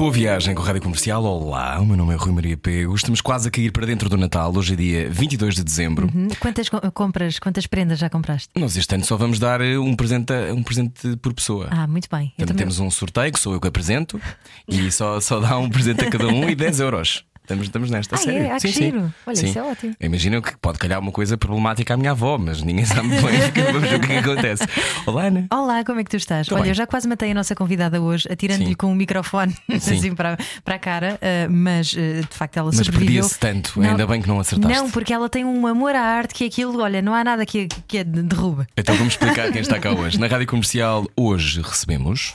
Boa viagem com a Rádio Comercial. Olá, o meu nome é Rui Maria Pego. Estamos quase a cair para dentro do Natal. Hoje é dia 22 de dezembro. Hum, Quantas co- compras, quantas prendas já compraste? Nós este ano só vamos dar eh, um presente, a- um presente por pessoa. Ah, muito bem. Eu Portanto, também- temos um sorteio que sou eu que apresento e só, só dá um presente a cada um e 10 euros. Estamos, estamos nesta, Ah, sério. é? Ah, que giro. Olha, isso é ótimo. Imagina que pode calhar uma coisa problemática à minha avó, mas ninguém sabe muito bem porque vamos ver o que é que acontece. Olá, Ana. Olá, como é que tu estás? Tô Olha, bem. eu já quase matei a nossa convidada hoje, atirando-lhe Sim. com um microfone Sim. assim para, para a cara, ah, mas ah, de facto ela Mas sobreviveu. perdia-se tanto, ainda bem que não acertaste. Não, porque ela tem um amor à arte que aquilo, olha, não há nada que, que a derruba. Então vamos explicar quem está cá hoje. Na rádio comercial, hoje recebemos.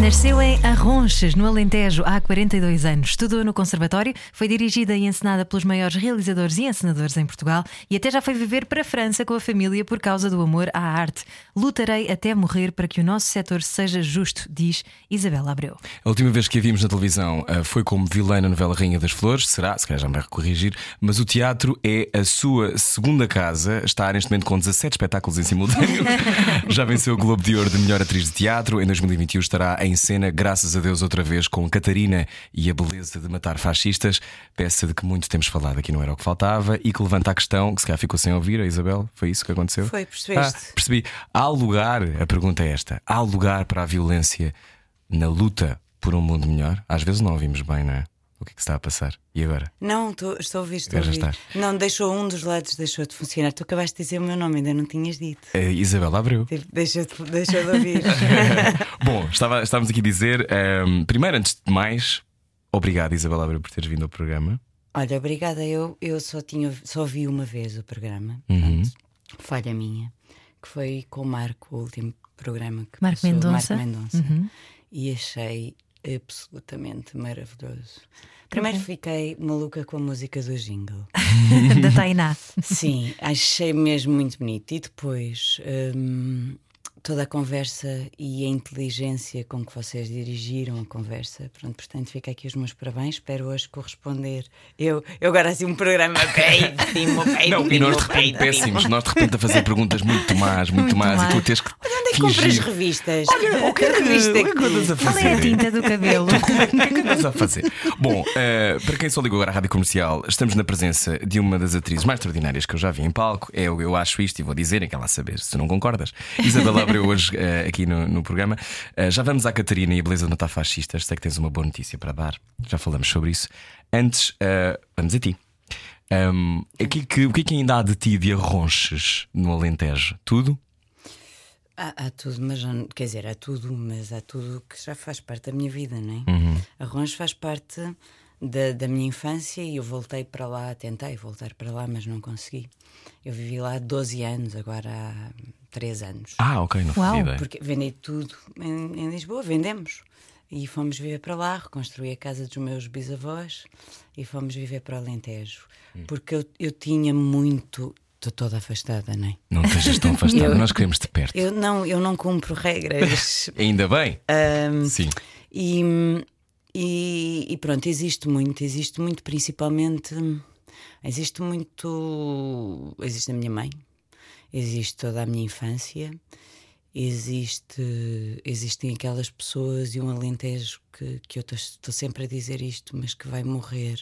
Nasceu em Arronches, no Alentejo, há 42 anos. Estudou no Conservatório, foi dirigida e encenada pelos maiores realizadores e encenadores em Portugal e até já foi viver para a França com a família por causa do amor à arte. Lutarei até morrer para que o nosso setor seja justo, diz Isabela Abreu. A última vez que a vimos na televisão ah, foi como vilã na novela Rainha das Flores, será, se calhar já me vai corrigir, mas o teatro é a sua segunda casa, está neste momento com 17 espetáculos em simultâneo. já venceu o Globo de Ouro de melhor atriz de teatro, em 2021 estará em cena, graças a Deus, outra vez com Catarina e a beleza de matar fascistas, peça de que muito temos falado aqui, não era o que faltava, e que levanta a questão, que se calhar ficou sem ouvir, a Isabel, foi isso que aconteceu? Foi, percebeste? Ah, percebi. Há lugar, a pergunta é esta: há lugar para a violência na luta por um mundo melhor? Às vezes não ouvimos bem, não é? O que é que está a passar? E agora? Não, tô- estou a ouvir, estou a Já ouvir. estás. Não, deixou um dos lados, deixou de funcionar. Tu acabaste de dizer o meu nome, ainda não tinhas dito. A Isabela Abreu. Tipo, Deixa de, deixa de ouvir. Bom, estava, estávamos aqui a dizer, ehm, primeiro, antes de mais, obrigado, Isabela Abreu, por teres vindo ao programa. Olha, obrigada. Eu, eu só, tinha, só vi uma vez o programa. Uhum. Portanto, falha minha. Que foi com o Marco, o último programa que Marco passou, Mendonça. Marco Mendonça. Uhum. E achei absolutamente maravilhoso. Primeiro fiquei maluca com a música do jingle. da Tainá. Sim, achei mesmo muito bonito. E depois hum, toda a conversa e a inteligência com que vocês dirigiram a conversa. Pronto, portanto, fica aqui os meus parabéns. Espero hoje corresponder. Eu, eu agora assim um programa péssimo, péssimo, Não, e nós de repente péssimos, nós de repente a fazer perguntas muito más, muito, Muito más, e tu tens que. É que compras revistas? Olha, o que é que, revista o que, é que andas a Qual fazer? é a tinta do cabelo? O que é que andas a fazer? Bom, eh, para quem só ligou agora à rádio comercial, estamos na presença de uma das atrizes mais extraordinárias que eu já vi em palco. É o Eu Acho Isto e vou dizer, é que ela saber se tu não concordas. Isabela abriu hoje eh, aqui no, no programa. Eh, já vamos à Catarina e a beleza de matar fascistas. Sei que tens uma boa notícia para dar. Já falamos sobre isso. Antes, vamos a ti. Que é que, o que é que ainda há de ti de arronches no Alentejo? Tudo? Há, há tudo, mas quer dizer, há tudo, mas há tudo que já faz parte da minha vida, não é? Uhum. Faz parte da, da minha infância e eu voltei para lá, tentei voltar para lá, mas não consegui. Eu vivi lá 12 anos, agora há 3 anos. Ah, ok, não Uau. fazia ideia. Porque vendi tudo em, em Lisboa, vendemos. E fomos viver para lá, reconstruí a casa dos meus bisavós e fomos viver para o Alentejo. Hum. Porque eu, eu tinha muito. Estou toda afastada, não é? Não estejas tão afastada, Eu- nós queremos de perto. Eu não, eu não cumpro regras. Ainda bem? Ahm, Sim. e, e, e pronto, existe muito, existe muito, principalmente. Existe muito. Existe a minha mãe, existe toda a minha infância, existe, existem aquelas pessoas e um alentejo que, que eu estou sempre a dizer isto, mas que vai morrer,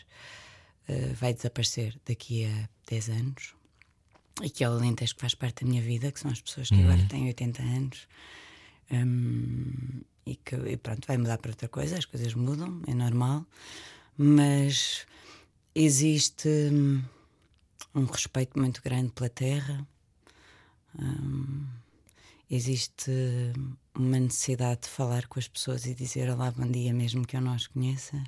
eh, vai desaparecer daqui a 10 anos. E que é o alentejo que faz parte da minha vida, que são as pessoas que agora têm 80 anos. Hum, e que e pronto, vai mudar para outra coisa, as coisas mudam, é normal, mas existe hum, um respeito muito grande pela terra, hum, existe uma necessidade de falar com as pessoas e dizer olá, bom dia, mesmo que eu não as conheça.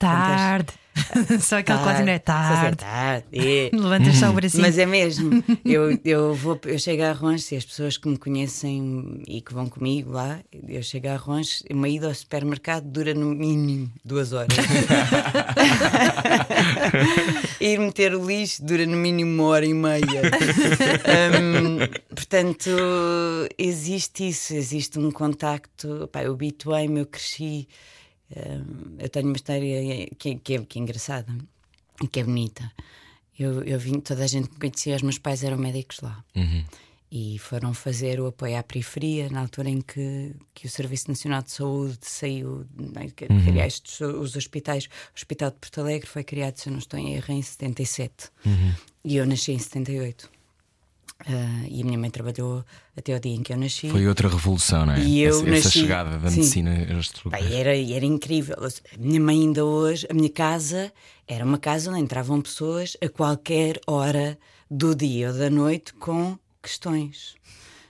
Tarde. Só aquele quase não é tarde. tarde. É. Levantas só o bracinho. Mas é mesmo. Eu, eu, vou, eu chego a Ronches e as pessoas que me conhecem e que vão comigo lá, eu chego a Ronches, uma ida ao supermercado dura no mínimo duas horas. Ir meter o lixo dura no mínimo uma hora e meia. Hum, portanto, existe isso, existe um contacto. Pá, eu habituei-me, eu cresci. Eu tenho uma história que, que, é, que é engraçada e que é bonita. Eu, eu vim, toda a gente me conhecia, os meus pais eram médicos lá. E foram fazer o apoio à periferia na altura em que, que o Serviço Nacional de Saúde saiu, né, que estes- os hospitais. O Hospital de Porto Alegre foi criado, se eu não estou em erro, em 77. E eu nasci em 78. Ah, e a minha mãe trabalhou até o dia em que eu nasci. Foi outra revolução, não é? E eu essa, essa nasci- chegada da Sim. medicina e era, e era incrível. A minha mãe ainda hoje, a minha casa era uma casa onde entravam pessoas a qualquer hora do dia ou da noite com questões.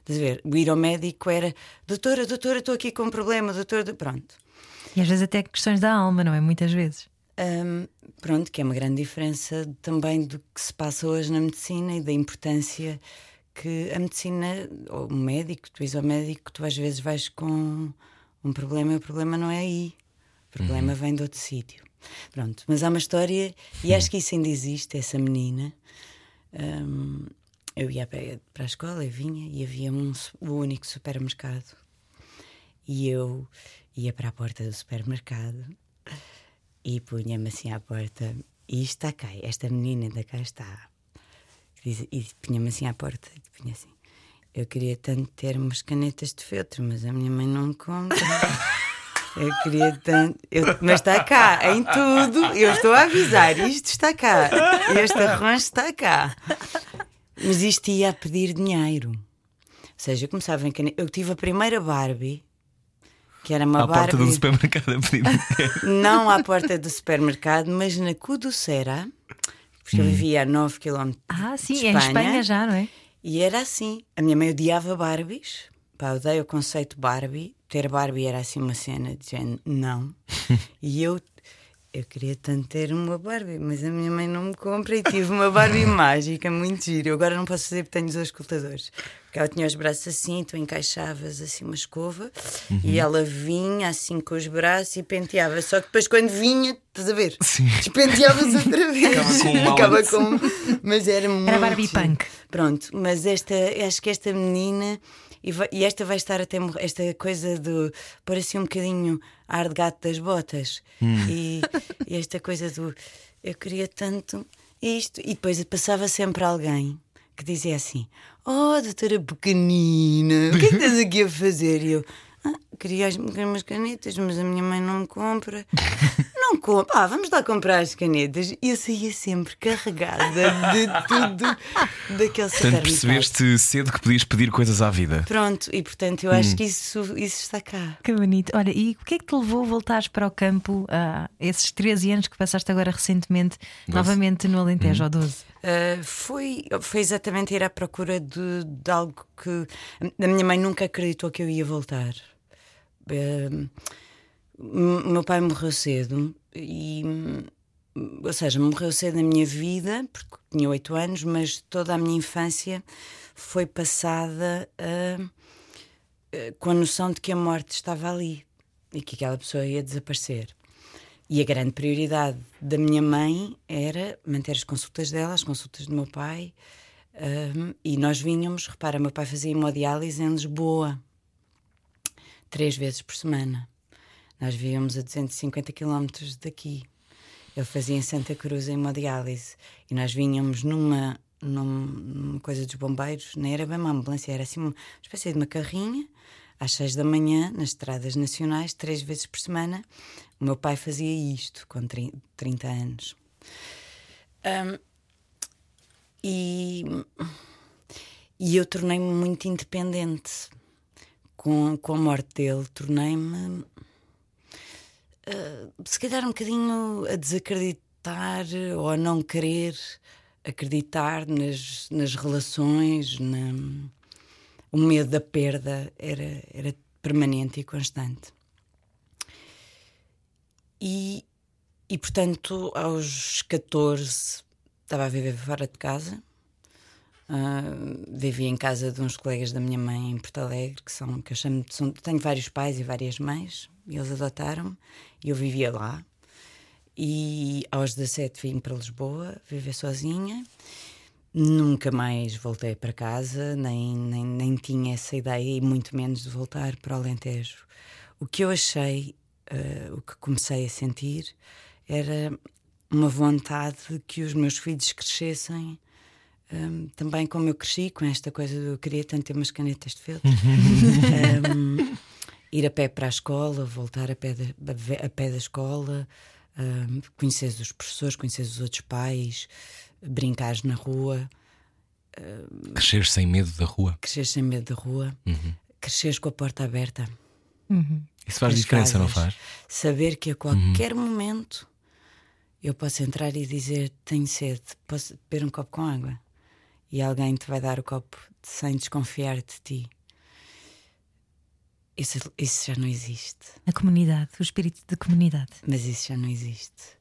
Estás a ver? O ir ao médico era doutora, doutora, estou aqui com um problema, doutora, pronto. E às vezes até questões da alma, não é? Muitas vezes. Hum, pronto, que é uma grande diferença também do que se passa hoje na medicina e da importância que a medicina, ou o médico, tu és ao médico, tu às vezes vais com um problema e o problema não é aí. O problema vem de outro sítio. Pronto, mas há uma história, e acho que isso ainda existe, essa menina. Hum, eu ia para a escola, eu vinha e havia um, o único supermercado. E eu ia para a porta do supermercado e punha-me assim à porta. E está cá, esta menina ainda cá está. E punha-me assim à porta e punha assim. Eu queria tanto ter umas canetas de feltro, mas a minha mãe não me compra. Eu queria tanto. eu- mas está cá, em tudo. Eu estou a avisar, isto está cá. Este arranjo está cá. Mas isto ia a pedir dinheiro. Ou seja, eu começava em caneta. Eu tive a primeira Barbie, que era uma À Barbie. porta do supermercado a pedir. Não à porta do supermercado, mas na Cuducera, porque eu vivia a 9 km Ah, sim, de é em Espanha já, não é? E era assim. A minha mãe odiava Barbies. Pá, odeio o conceito Barbie. Ter Barbie era assim uma cena de género, não. e eu, eu queria tanto ter uma Barbie, mas a minha mãe não me compra e tive uma Barbie mágica, muito giro. Eu agora não posso fazer porque tenho os auscultadores. Porque ela tinha os braços assim, tu encaixavas assim uma escova e ela vinha assim com os braços e penteava. Só que depois quando vinha, estás a ver? Sim. Despenteava-se outra vez. Acaba com um Acaba com. Mas era muito. Barbie giro. punk. Pronto, mas esta, acho que esta menina, e, vai- e esta vai estar até esta coisa do assim um bocadinho ar de gato das botas, e, e esta coisa do eu queria tanto isto, e depois passava sempre alguém que dizia assim: Oh, doutora pequenina, o que é que estás aqui a fazer? E eu. "Ah, queria as- umas canetas, mas a minha mãe não me compra. Não compra. Ah, vamos lá comprar as canetas. E eu saía sempre carregada de tudo daquele Portanto, percebeste cedo que podias pedir coisas à vida. Pronto, e portanto eu acho que isso, isso está cá. Que bonito. Olha, e o que é que te levou a voltares para o campo há esses 13 anos que passaste agora recentemente, novamente no Alentejo, ou 12? Uh, foi, foi exatamente ir à procura de, de algo que. A minha mãe nunca acreditou que eu ia voltar. Uh, meu pai morreu cedo e. Ou seja, morreu cedo na minha vida, porque tinha oito anos, mas toda a minha infância foi passada uh, uh, com a noção de que a morte estava ali e que aquela pessoa ia desaparecer. E a grande prioridade da minha mãe era manter as consultas dela, as consultas do meu pai. hum, e nós vinhamos, repara, meu pai fazia hemodiálise em Lisboa, três vezes por semana. Nós víamos a 250 quilómetros daqui. Ele fazia em Santa Cruz a hemodiálise. E nós vinhamos numa, num- numa coisa dos bombeiros, não era bem uma ambulância, era assim uma espécie de uma carrinha, às seis da manhã, nas estradas nacionais, três vezes por semana. O meu pai fazia isto com tri- 30 anos. Hum, e, e eu tornei-me muito independente. Com, com a morte dele, tornei-me ah, se calhar um bocadinho a desacreditar ou a não querer acreditar nas, nas relações, na, o medo da perda era, era permanente e constante. E, e portanto, aos 14 estava a viver fora de casa. Uh, vivia em casa de uns colegas da minha mãe em Porto Alegre, que são que eu chamo são, tenho vários pais e várias mães, e eles adotaram-me, eu vivia lá. E aos 17 vim para Lisboa viver sozinha. Nunca mais voltei para casa, nem, nem, nem tinha essa ideia, e muito menos de voltar para o Alentejo. O que eu achei, uh, o que comecei a sentir, era uma vontade de que os meus filhos crescessem um, também como eu cresci com esta coisa do eu queria tanto ter umas canetas de feltro. um, ir a pé para a escola, voltar a pé, de, a pé da escola, um, conhecer os professores, conhecer os outros pais, brincar na rua. Um, crescer sem medo da rua. Crescer sem medo da rua. Uhum. Crescer com a porta aberta. Uhum. Isso faz diferença, casas. não faz? Saber que a qualquer uhum. momento eu posso entrar e dizer: Tenho sede, posso beber um copo com água e alguém te vai dar o copo sem desconfiar de ti. Isso, isso já não existe. A comunidade, o espírito de comunidade. Mas isso já não existe.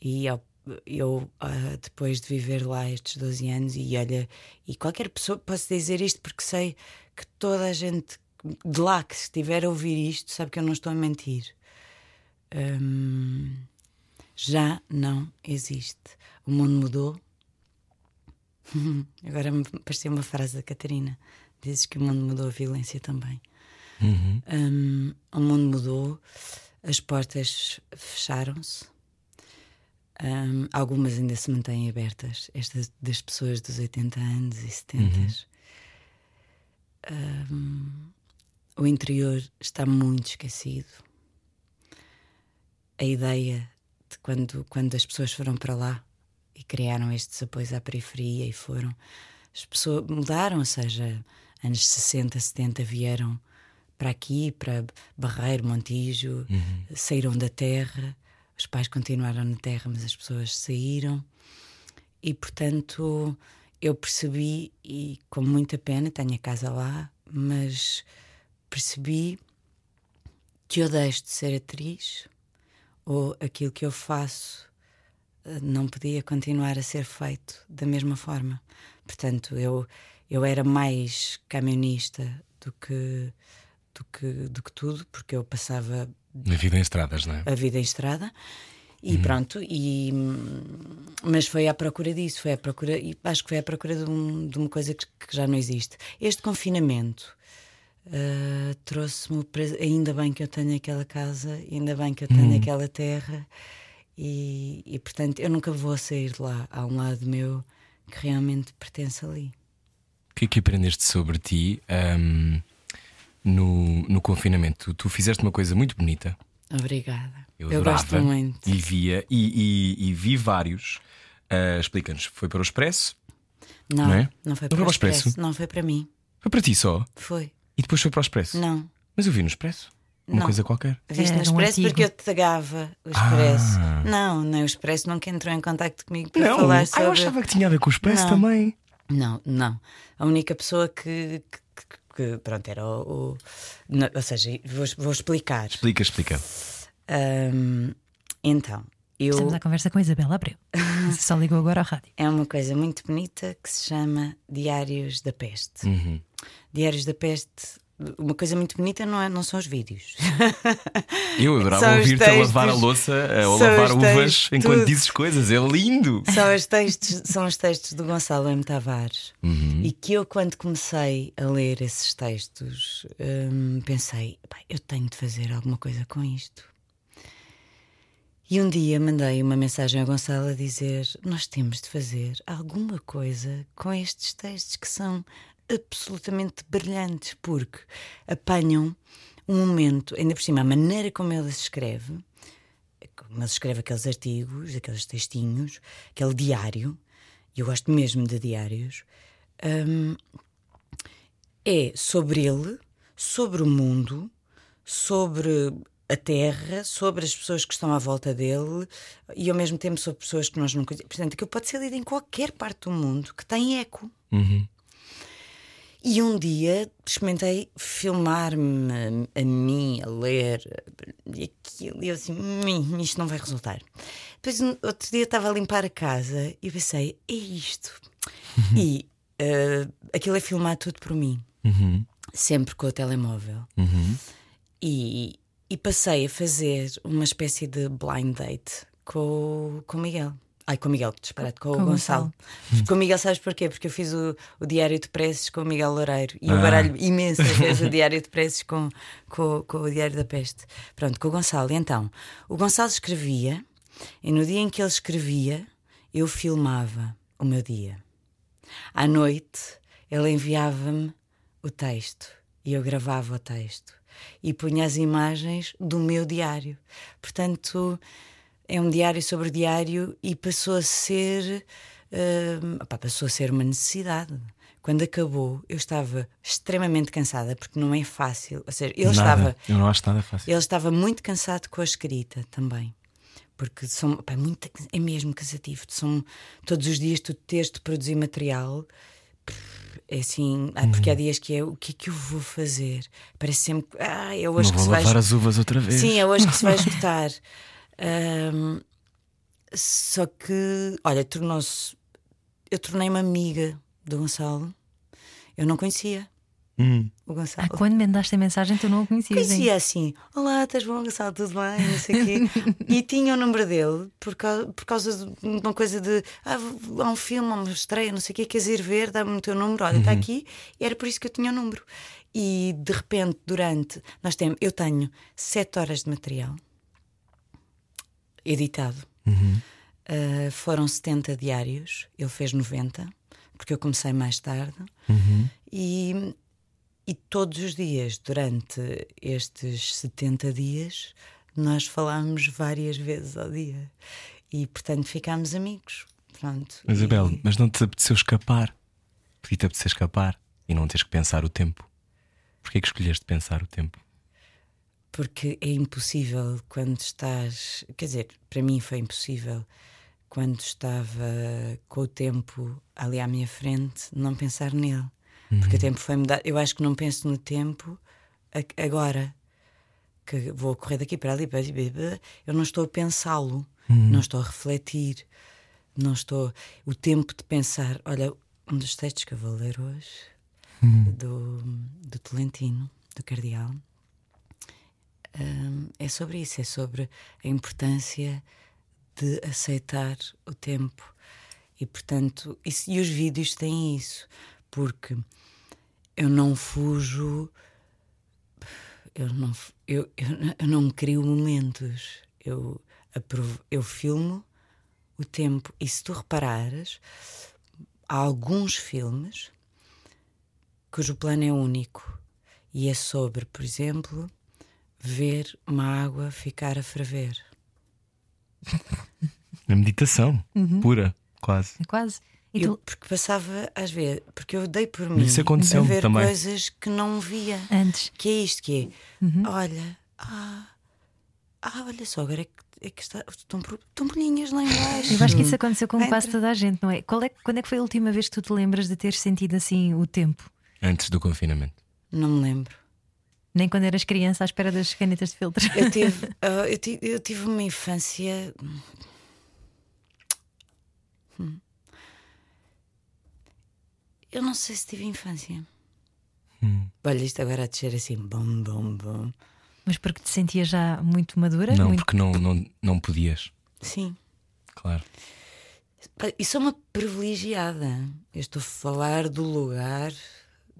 E eu, eu uh, depois de viver lá estes 12 anos, e olha, e qualquer pessoa, posso dizer isto porque sei que toda a gente de lá que estiver a ouvir isto sabe que eu não estou a mentir. Um, já não existe. O mundo mudou, Agora me pareceu uma frase da Catarina. Dizes que o mundo mudou, a violência também. Uhum. Um, o mundo mudou, as portas fecharam-se. Um, algumas ainda se mantêm abertas, estas das pessoas dos 80 anos e 70. Uhum. Um, o interior está muito esquecido. A ideia de quando, quando as pessoas foram para lá e criaram estes apoios à periferia e foram. As pessoas mudaram, ou seja, anos 60, 70 vieram para aqui, para Barreiro, Montijo, uhum. saíram da terra. Os pais continuaram na terra, mas as pessoas saíram. E portanto eu percebi, e com muita pena, tenho a casa lá, mas percebi que eu deixo de ser atriz ou aquilo que eu faço não podia continuar a ser feito da mesma forma. Portanto, eu, eu era mais camionista do que, do, que, do que tudo, porque eu passava. A vida em estradas, não é? A vida em estrada. E uhum. pronto, e, mas foi à procura disso, foi à procura, e acho que foi à procura de, um, de uma coisa que, que, já não existe. Este confinamento uh, trouxe-me, ainda bem que eu tenho aquela casa, ainda bem que eu tenho uhum. aquela terra, e, e, portanto eu nunca vou sair de lá. Há um lado meu que realmente pertence ali. O que é que aprendeste sobre ti um, no, no confinamento? Tu, tu, fizeste uma coisa muito bonita. Obrigada. Eu, eu gosto muito. E via, e, e, e vi vários. Uh, Explica-nos, foi para o Expresso? Não, não, é? não foi para, para o Expresso. Expresso. Não foi para mim. Foi para ti só? Foi. E depois foi para o Expresso? Não. Mas eu vi no Expresso. Uma não. coisa qualquer. Viste no Expresso um porque eu te tagava o Expresso. Ah. Não, nem o Expresso nunca entrou em contato comigo para não. falar sobre. Ah, eu achava que tinha a ver com o Expresso não. também. Não, não. A única pessoa que, que, que pronto, era o. o não, ou seja, vou, vou, explicar. Explica, explica. Um, então, eu. Estamos à conversa com a Isabela Abreu. Só ligou agora ao rádio. É uma coisa muito bonita que se chama Diários da Peste. Uhum. Diários da Peste uma coisa muito bonita não, é, não são os vídeos. Eu adorava ouvir-te a lavar a louça ou lavar uvas enquanto tudo. dizes coisas, é lindo. São os textos, são os textos do Gonçalo M. Tavares. Uhum. E que eu, quando comecei a ler esses textos, hum, pensei: eu tenho de fazer alguma coisa com isto. E um dia mandei uma mensagem ao Gonçalo a dizer: Nós temos de fazer alguma coisa com estes textos que são absolutamente brilhantes, porque apanham um momento, ainda por cima, a maneira como ele se escreve, como ele escreve aqueles artigos, aqueles textinhos, aquele diário, e eu gosto mesmo de diários, um, é sobre ele, sobre o mundo, sobre a terra, sobre as pessoas que estão à volta dele e ao mesmo tempo sobre pessoas que nós não conhecemos. Portanto, aquilo pode ser lido em qualquer parte do mundo que tem eco. Uhum. E um dia experimentei filmar-me a, mim, a ler, e aquilo, e eu assim, "Hum, isto não vai resultar. Depois, outro dia, estava a limpar a casa e pensei, é isto. E eh, aquilo é filmar tudo por mim, Uhum. sempre com o telemóvel. Uhum. E, e passei a fazer uma espécie de blind date com, com o Miguel. Ai, com o Miguel, disparate, com, Com o o Gonçalo. Com o Miguel, sabes porquê? Porque eu fiz o, o Diário de Preces com o Miguel Loureiro e Ah. o baralho imenso fez o Diário de Preces com, com, com o Diário da Peste. Pronto, com o Gonçalo. E então, o Gonçalo escrevia e no dia em que ele escrevia, eu filmava o meu dia. À noite, ele enviava-me o texto e eu gravava o texto e punha as imagens do meu diário. Portanto, é um diário sobre diário e passou a ser hum, opá, passou a ser uma necessidade. Quando acabou, eu estava extremamente cansada porque não é fácil. Ou seja, ele Nada. estava Eu não acho nada fácil. ele estava muito cansado com a escrita também. Porque são, é muito, é mesmo cansativo. São todos os dias tu teres de produzir material. É assim, ah, porque há dias que é o que é que eu vou fazer? Parece sempre, ah, é hoje não que se vou vai. lavar as uvas outra vez. Sim, é hoje que se vai escutar. Ahm, só que, olha, tornou-se. Eu tornei-me amiga do Gonçalo. Eu não conhecia Hum. o Gonçalo. Ah, quando mandaste a mensagem, tu não o conhecias. Conhecia assim: Olá, estás bom, Gonçalo? Tudo bem? Não sei o quê. e tinha o número dele por causa, por causa de uma coisa de ah, há um filme, há uma estreia, não sei o quê, queres ir ver, dá-me o teu número, olha, está aqui. E era por isso que eu tinha o número. E de repente, durante. Nós temos, eu tenho sete horas de material editado. Uh, foram 70 diários, ele fez 90, porque eu comecei mais tarde. E, e todos os dias, durante estes 70 dias, nós falámos várias vezes ao dia. E portanto ficámos amigos. Pronto. Isabel, E- mas não te apeteceu escapar? Podia-te apetecer escapar e não teres que pensar o tempo. Porquê que escolheste pensar o tempo? Porque é impossível quando estás. Quer dizer, para mim foi impossível quando estava com o tempo ali à minha frente não pensar nele. Porque o tempo foi mudar. Eu acho que não penso no tempo agora. Que vou correr daqui para ali, eu não estou a pensá-lo, não estou a refletir, não estou. O tempo de pensar. Olha, um dos textos que eu vou ler hoje, do, do Tolentino, do Cardeal, é sobre isso, é sobre a importância de aceitar o tempo. E portanto, isso- e os vídeos têm isso, porque eu não fujo, eu não, eu, eu, eu não crio momentos, eu, aprovo, eu filmo o tempo. E se tu reparares, há alguns filmes cujo plano é único e é sobre, por exemplo, ver uma água ficar a ferver. A meditação pura, quase. É quase. E Eu, tu, porque passava às vezes, porque eu dei por mim isso aconteceu a ver também. coisas que não via. antes. Que é isto que é. Uhum. Olha, ah, ah, olha só, agora é que, é que está, estão, por- estão bolinhas lá embaixo. Eu acho que isso aconteceu com Entra. quase toda a gente, não é? Qual é? Quando é que foi a última vez que tu te lembras de ter sentido assim o tempo? Antes do confinamento. Não me lembro. Nem quando eras criança à espera das canetas de filtro. Eu tive, ah, eu, ti- eu tive uma infância. Hum. Eu não sei se tive infância. Olha, isto agora a descer assim, bom, bom, bom. Mas porque te sentias já muito madura? Não, muito... porque não, não, não podias. Sim. Claro. E sou uma privilegiada. Eu estou a falar do lugar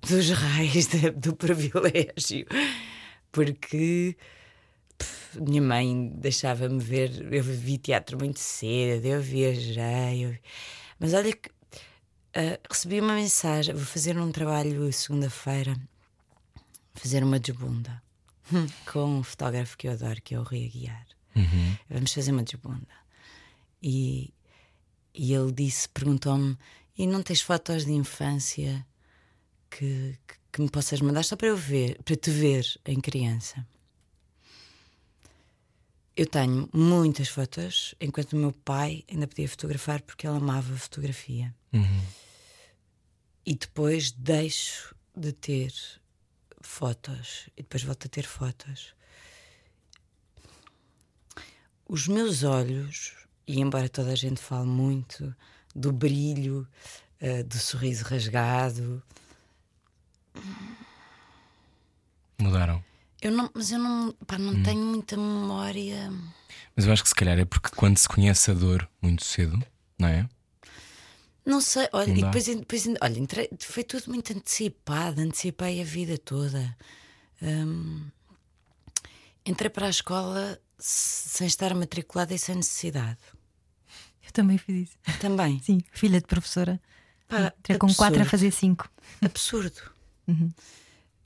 dos raios de- do privilégio. Porque pff, minha mãe deixava-me ver. Eu vi teatro muito cedo, eu viajei. eu- Mas olha que ah, recebi uma mensagem. Vou fazer um trabalho segunda-feira, fazer uma desbunda com um fotógrafo que eu adoro, que é o Rui Aguiar. Vamos fazer uma desbunda. E, e ele disse, perguntou-me: E não tens fotos de infância que, que, me possas mandar só para eu ver, para te ver em criança? Eu tenho muitas fotos, enquanto o meu pai ainda podia fotografar porque ele amava fotografia. E depois deixo de ter fotos e depois volto a ter fotos. Os meus olhos, e embora toda a gente fale muito do brilho, uh, do sorriso rasgado, mudaram. Eu não, mas eu não, pá, não hum. tenho muita memória. Mas eu acho que se calhar é porque quando se conhece a dor muito cedo, não é? Não sei, olha, não e depois, depois olha, entrei, foi tudo muito antecipado, antecipei a vida toda. Um, entrei para a escola sem estar matriculada e sem necessidade. Eu também fiz isso. Também? Sim, filha de professora. Pá, Entrei com quatro a fazer cinco. Absurdo. Uhum.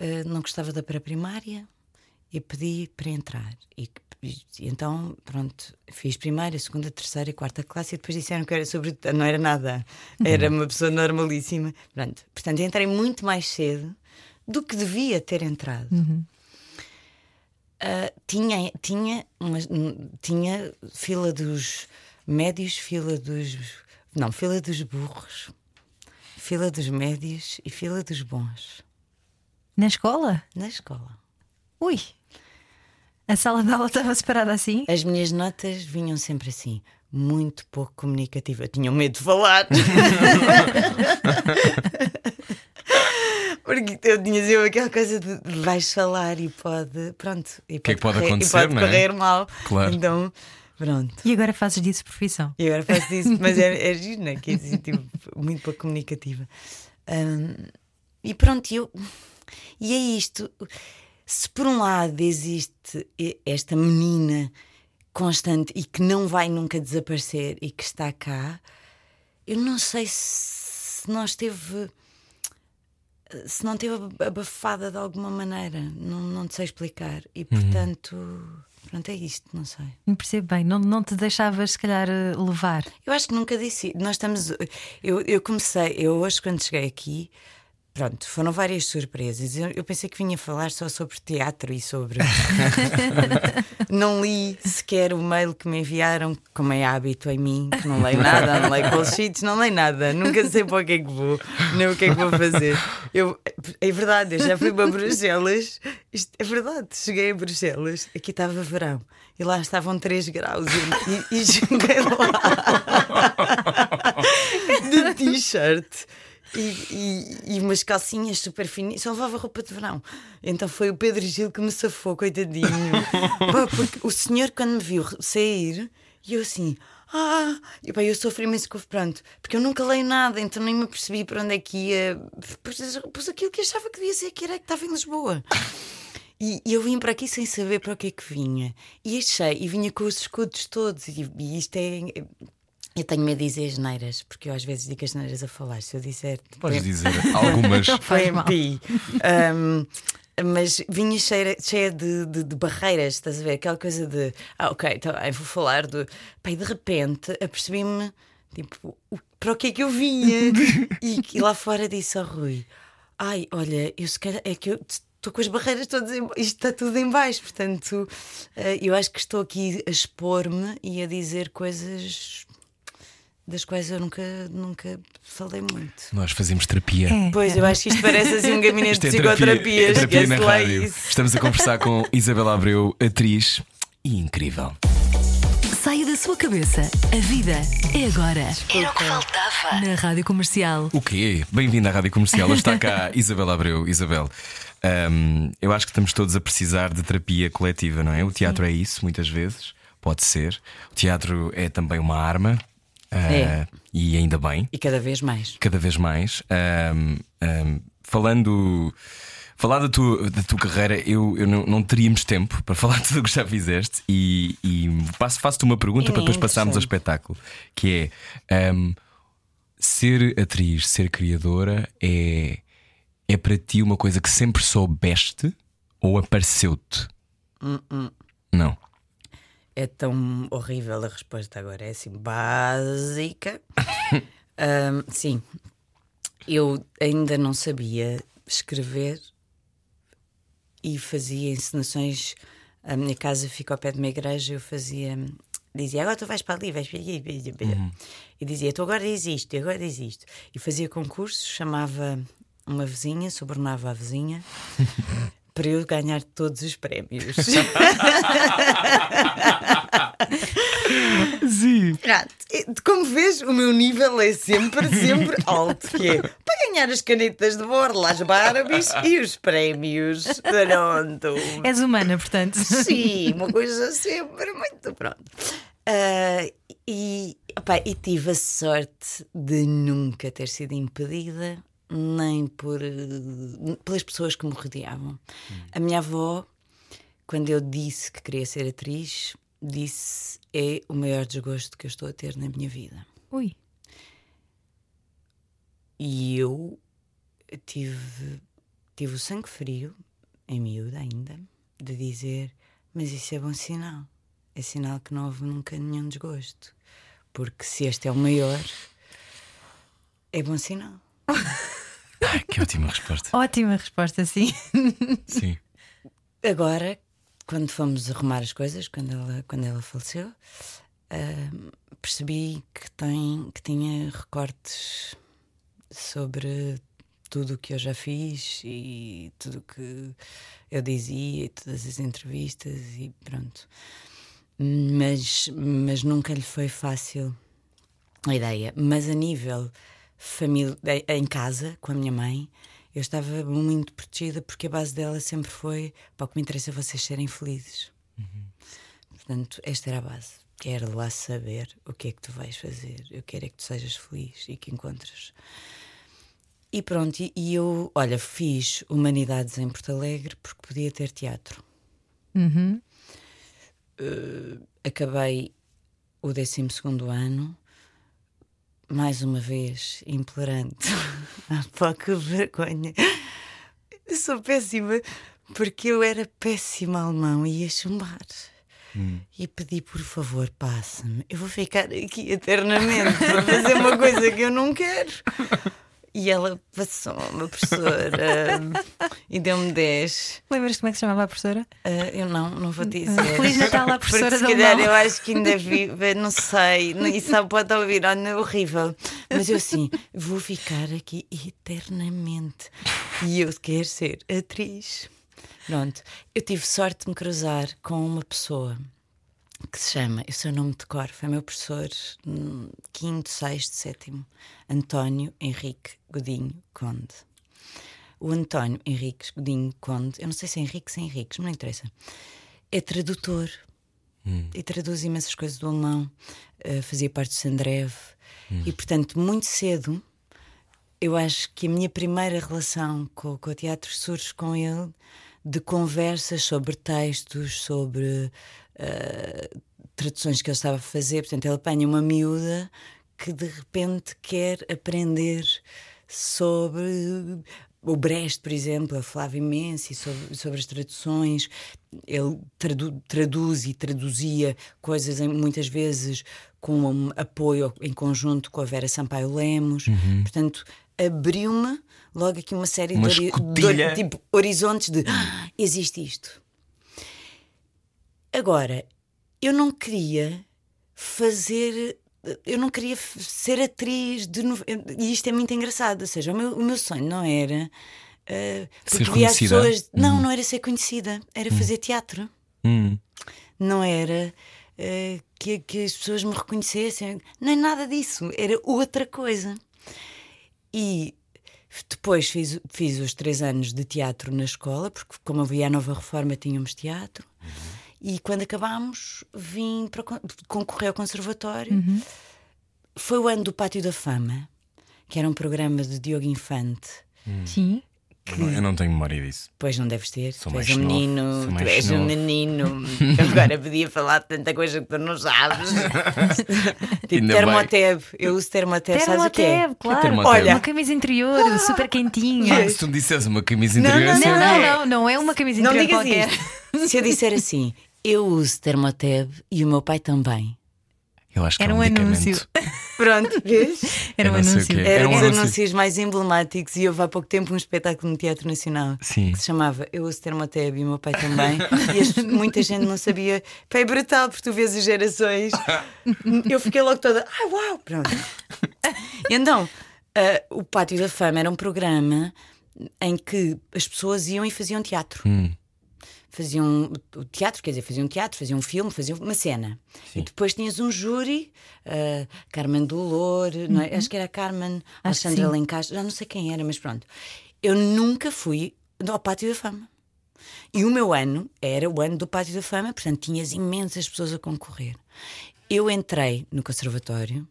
Uh, não gostava da pré-primária e pedi para entrar. E e, então, pronto, fiz primeira, segunda, terceira e quarta classe e depois disseram que era sobre. Não era nada, era uma pessoa normalíssima. Pronto, portanto, entrei muito mais cedo do que devia ter entrado. Uhum. Uh, tinha, tinha, uma, tinha fila dos médios, fila dos. Não, fila dos burros, fila dos médios e fila dos bons. Na escola? Na escola. Ui! A sala de aula estava separada assim? As minhas notas vinham sempre assim, muito pouco comunicativa. Tinham medo de falar. Porque eu tinha sempre aquela coisa de vais falar e pode. Pronto. E que é que pode correr, acontecer? E pode correr é? mal. Claro. Então. Pronto. E agora fazes disso profissão? E agora faço disso, mas é, é giro, né? Que é assim, tipo, muito pouco comunicativa. Um, e pronto, eu. E é isto se por um lado existe esta menina constante e que não vai nunca desaparecer e que está cá, eu não sei se não esteve se não teve abafada de alguma maneira, não, não te sei explicar. E uhum. portanto, uhum. pronto, é isto, não sei. Me percebo bem, não, não te deixavas, se calhar, levar. Eu acho que nunca disse. Nós estamos. Eu, eu comecei, eu hoje, quando cheguei aqui, Pronto, foram várias surpresas. Eu, eu, pensei que vinha falar só sobre teatro e sobre. não li sequer o mail que me enviaram, como é hábito em mim, que não leio nada, não leio colchites, não leio nada, nunca sei para o que é que vou, nem o que é que vou fazer. Eu, é verdade, eu já fui para Bruxelas, isto é verdade, cheguei a Bruxelas, aqui estava verão e lá estavam 3 graus e, e, e cheguei lá de t-shirt e, e, e, umas calcinhas super fininhas, só levava roupa de verão. Então foi o Pedro Gil que me safou, coitadinho. pá, porque o senhor, quando me viu sair, e eu assim, ah, e pá, eu sofri imenso com pronto, porque eu nunca leio nada, então nem me percebi para onde é que ia. Pus, pus aquilo que achava que devia ser, que era que estava em Lisboa. E, eu vim para aqui sem saber para o que é que vinha. E achei, e vinha com os escudos todos, e, e isto é eu tenho medo de dizer geneiras, porque eu às vezes digo as geneiras a falar. Se eu disser. Podes dizer algumas. Foi um, mas vinha cheia, cheia de, de, de, barreiras, estás a ver? Aquela coisa de. Ah, ok, então vou falar do. Pai, de repente apercebi-me, tipo, para o que é que eu vinha? e, e lá fora disse ao Rui: Ai, olha, eu se calhar. É que eu estou com as barreiras todas em, isto está tudo em baixo, portanto uh, eu acho que estou aqui a expor-me e a dizer coisas das quais eu nunca, nunca falei muito. Nós fazemos terapia. É, pois, eu acho que isto parece assim um gabinete de é psicoterapias. Terapia, terapia na rádio. Estamos a conversar com Isabela Abreu, atriz e incrível. Saia da sua cabeça. A vida é agora. Era o que faltava. Na Rádio Comercial. O quê? Bem-vindo à Rádio Comercial. Hoje está cá Isabela Abreu. Isabel, um, eu acho que estamos todos a precisar de terapia coletiva, não é? O teatro Sim. é isso, muitas vezes. Pode ser. O teatro é também uma arma é. Uh, e ainda bem. E cada vez mais. Cada vez mais. Um, um, falando. Falar da tua, da tua carreira, eu, eu não, não teríamos tempo para falar de tudo o que já fizeste e, e faço-te uma pergunta é, para depois passarmos ao espetáculo: que é um, ser atriz, ser criadora é, é para ti uma coisa que sempre soubeste ou apareceu-te? Uh -uh. Não é tão horrível a resposta agora. É assim, básica. um, sim, eu ainda não sabia escrever e fazia encenações. A minha casa fica ao pé de uma igreja. Eu fazia. Dizia, agora tu vais para ali, vais para ali. Uhum. E dizia, tu agora isto, agora isto. E fazia concursos, chamava uma vizinha, subornava a vizinha para eu ganhar todos os prémios. Sim. Pronto. Como vês, o meu nível é sempre, sempre alto, que é para ganhar as canetas de borla, as Barbies e os prémios. Pronto. És humana, portanto. Sim, uma coisa sempre muito pronto. Ah, e, opá, e tive a sorte de nunca ter sido impedida, nem por, eh, pelas pessoas que me rodeavam. A minha avó, quando eu disse que queria ser atriz, disse é o maior desgosto que eu estou a ter na minha vida. Ui. E eu tive, tive o sangue frio, em miúda ainda, de dizer: Mas isso é bom sinal. É sinal que não houve nunca nenhum desgosto. Porque se este é o maior, é bom sinal. Ai, que ótima resposta. Ótima resposta, sim. Sim. Agora, quando fomos arrumar as coisas, quando ela, quando ela faleceu, ah, percebi que, tem, que tinha recortes sobre tudo o que eu já fiz e tudo o que eu dizia e todas as entrevistas e pronto. Mas, mas nunca lhe foi fácil a ideia. Mas a nível família, em casa, com a minha mãe, eu estava muito protegida porque a base dela sempre foi: para o que me interessa é vocês serem felizes. Portanto, esta era a base. Quero lá saber o que é que tu vais fazer. Eu quero é que tu sejas feliz e que encontres. E pronto, e, eu, olha, fiz Humanidades em Porto Alegre porque podia ter teatro. Eh, acabei o 12 ano, mais uma vez, implorando. pá, que vergonha. Eu sou péssima, porque eu era péssima alemão e ia chumbar. E pedi, por favor, passa-me. Eu vou ficar aqui eternamente para fazer uma coisa que eu não quero. E ela passou-me, a professora, e deu-me 10. Lembras como é que se chamava a professora? Ah, eu não, não vou dizer. Feliz Natal à professora Porque se calhar eu acho que ainda vive, não sei, isso só pode ouvir, olha, é horrível. Mas eu assim, vou ficar aqui eternamente. E eu quero ser atriz. Pronto, eu tive sorte de me cruzar com uma pessoa que se chama, eu sei o nome de cor, foi meu professor hum, quinto, sexto, sétimo, António Henrique Godinho Conde. O António Henrique Godinho Conde, eu não sei se é Henrique, se é Henriques, não interessa, é tradutor. E traduz imensas coisas do alemão, eh, fazia parte do Sandrev. E, portanto, muito cedo, eu acho que a minha primeira relação com, com o teatro surge com ele de conversas sobre textos, sobre eh, traduções que eu estava a fazer. Portanto, ele apanha uma miúda que de repente quer aprender sobre o Brecht, por exemplo, falava imenso e sobre, sobre as traduções. Ele tradu- traduz e traduzia coisas muitas vezes com um apoio em conjunto com a Vera Sampaio Lemos. Portanto, abriu-me logo aqui uma série Uma de, de ori- tipo, horizontes de "Ah, existe isto. Agora, eu não queria fazer. Eu não queria ser atriz de. E isto é muito engraçado. Ou seja, o meu, o meu sonho não era. Ser porque as conhecida? pessoas. Não, não era ser conhecida. Era fazer teatro. Hum. Não era eh, que, que as pessoas me reconhecessem. Nem nada disso. Era outra coisa. E depois fiz, fiz os três anos de teatro na escola, porque como havia a nova reforma, tínhamos teatro. E quando acabámos, vim para con- concorrer ao conservatório. Foi o ano do Pátio da Fama, que era um programa de Diogo Infante. Sim. Não, eu não tenho memória disso. Pois não deves ter. Sou tu és um menino, tu és um menino. Agora podia falar de tanta coisa que tu não sabes. tipo termoteb. Eu uso termoteb, sabes o que é? Claro. Termoteb? Olha. Uma camisa interior, super quentinha. Ah, se tu me dissesse uma camisa Não, interior, não, eu Não, não, não, não é uma camisa Não interior digas qualquer. isto. Se eu disser assim, eu uso termoteb e o meu pai também. Eu acho que Era é um um anúncio. Pronto, vês? Era um anúncio. Era, Era um dos anúncio. anúncios mais emblemáticos e houve há pouco tempo um espetáculo no Teatro Nacional Sim. que se chamava Eu uso termoteb e o meu pai também. e as- muita gente não sabia. Pá, é brutal, porque tu vês as gerações. Eu fiquei logo toda. Ai, uau! Pronto. E então, ah, o Pátio da Fama era um programa em que as pessoas iam e faziam teatro. Hum. Faziam o teatro, quer dizer, faziam teatro, faziam um filme, faziam uma cena. E depois tinhas um júri, uh, Carmen Dolor, não é? acho que era a Carmen, Alexandra sim. Lencastre, já não sei quem era, mas pronto. Eu nunca fui ao Pátio da Fama. E o meu ano era o ano do Pátio da Fama, portanto tinhas imensas pessoas a concorrer. Eu entrei no conservatório,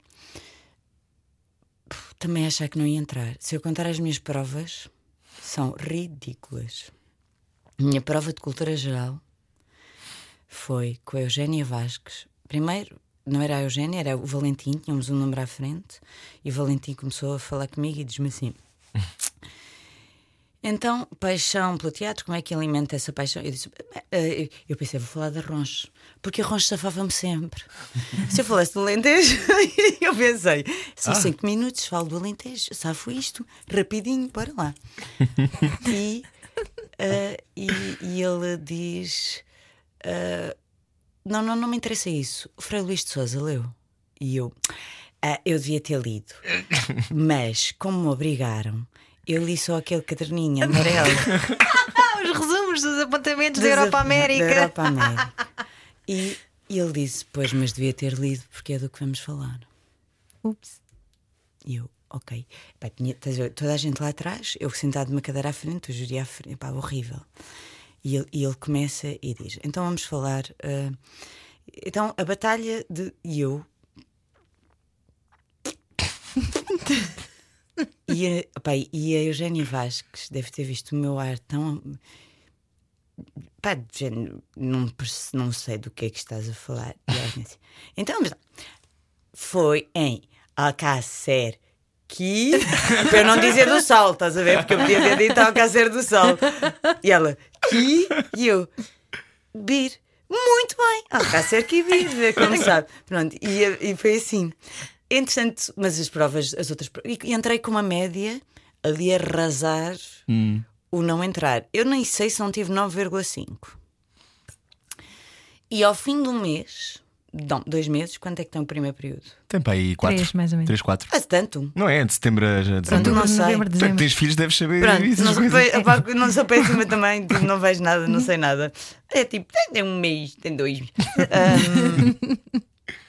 também achar que não ia entrar. Se eu contar as minhas provas, são ridículas. Minha prova de cultura geral foi com a Eugénia Vasques. Primeiro, não era a Eugénia, era o Valentim, tínhamos um número à frente, e o Valentim começou a falar comigo e diz-me assim: Então, paixão pelo teatro, como é que alimenta essa paixão? Eu disse: "Eh, Eu pensei, vou falar da Ronche, porque a Ronche safava-me sempre. Se eu falasse do Alentejo, eu pensei: são cinco minutos, falo do Alentejo, safo isto, rapidinho, para lá. e, eh, e, e ele diz: eh, Não, não, não me interessa isso. O Frei Luís de Souza leu. E eu: "Ah, Eu devia ter lido, mas como me obrigaram. Eu li só aquele caderninho amarelo. Os resumos dos apontamentos da Europa América. Da Europa América. E, e ele disse: Pois, mas devia ter lido, porque é do que vamos falar. Ups. E eu, ok. Pá, tinha, toda a gente lá atrás, eu sentado numa cadeira à frente, o júri à frente, pá, horrível. E ele, e ele começa e diz: Então vamos falar. ah, então, a batalha de. E eu. e, a, pá, e a Eugénia Vasques deve ter visto o meu ar tão. Pá, género, não, não sei do que é que estás a falar. Assim, então, lá foi em Alcácer que. para eu não dizer do sol, estás a ver? Porque eu podia ter dito Alcácer do sol. E ela, que? E eu, bir. Muito bem, Alcácer que bir, como sabe. Pronto, e, e foi assim. Entretanto, mas as provas, as outras provas. E entrei com uma média ali a arrasar o não entrar. Eu nem sei se não tive 9,5. E ao fim do mês, não, dois meses, quanto é que tem o primeiro período? Tem para aí quatro. Três, mais ou menos. Três, quatro. Faz tanto. Não é? De setembro a Pronto, dezembro. não sei. Novembro, dezembro. tens filhos, deves saber Pronto, não sou, opá, não sou péssima também, tipo, não vejo nada, não sei nada. É tipo, tem- um mês, tem dois. Ahm,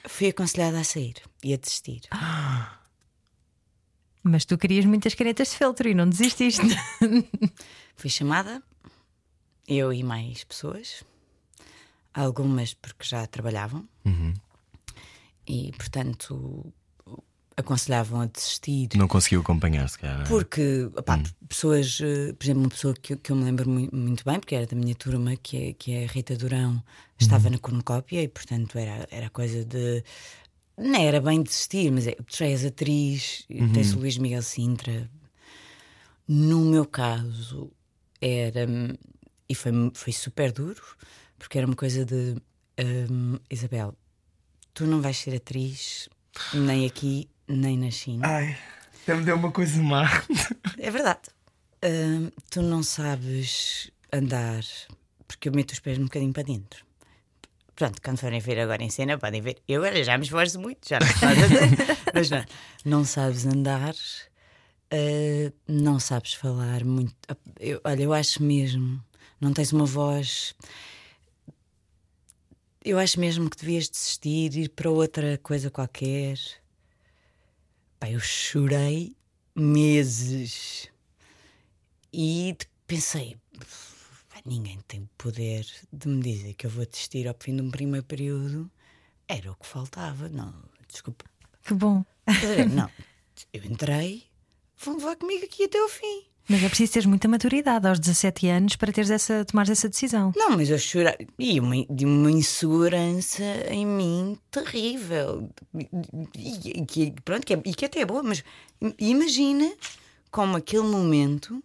fui aconselhada a sair e a desistir. Mas tu querias muitas canetas de feltro e não desististe. Fui chamada, eu e mais pessoas, algumas porque já trabalhavam e, portanto, aconselhavam a desistir. Não conseguiu acompanhar, se calhar. Porque, opá, pessoas, eh, por exemplo, uma pessoa que, eu- que eu me lembro mui- muito bem, porque era da minha turma, que é, que é a Rita Durão, estava na cornucópia e, portanto, era, era coisa de. Não era bem desistir, mas é, tu és atriz, e tens o Luís Miguel Sintra. No meu caso, era. E foi, foi super duro, porque era uma coisa de. hum, Isabel, tu não vais ser atriz nem aqui, nem na China. Ai, até me deu uma coisa má. É verdade. Hum, tu não sabes andar, porque eu meto os pés um bocadinho para dentro. Pronto, quando forem ver agora em cena, podem ver. Eu agora já me esforço muito, já não Mas não, não sabes andar, uh, não sabes falar muito. Eu- olha, eu acho mesmo, não tens uma voz. Eu acho mesmo que devias desistir, ir para outra coisa qualquer. Pá, eu chorei meses e pensei: "Pá, ninguém tem o poder de me dizer que eu vou desistir ao fim de um primeiro período. Era o que faltava. Não, desculpa. que bom. Ver? Não, eu entrei, vão levar comigo aqui até ao fim. Mas é preciso teres muita maturidade aos 17 anos para teres essa, tomares essa decisão. Não, mas eu chorei. E uma, de uma insegurança em mim terrível. E, e que, pronto, que é- e que até é boa, mas imagina como aquele momento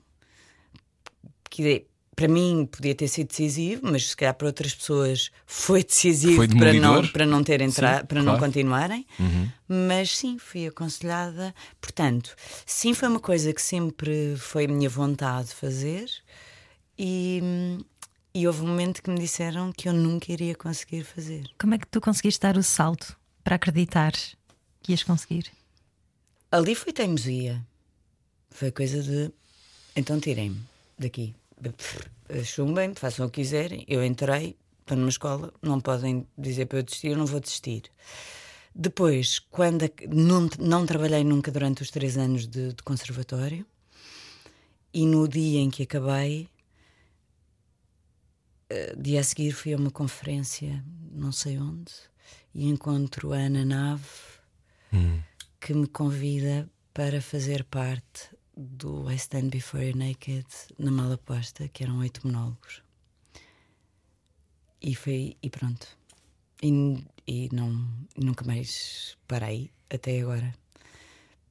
que é, para mim podia ter sido decisivo, mas se calhar para outras pessoas foi decisivo Foi para, não, para não ter entrado, Sim, para não claro. continuarem. Mas sim, fui aconselhada. Portanto, sim, foi uma coisa que sempre foi a minha vontade de fazer. E, e houve um momento que me disseram que eu nunca iria conseguir fazer. Como é que tu conseguiste dar o salto para acreditar que ias conseguir? Ali foi teimosia. Foi coisa de Então tirem-me daqui. Chumbem, façam o que quiserem. Eu entrei, estou numa escola, não podem dizer para eu desistir, eu não vou desistir. Depois, quando não, não trabalhei nunca durante os três anos de, de conservatório, e no dia em que acabei, uh, dia a seguir fui a uma conferência, não sei onde, e encontro a Ana Nave, hum. que me convida para fazer parte do I Stand Before You Naked na mala posta, que eram oito monólogos. E foi, e pronto. E, e não, nunca mais parei até agora.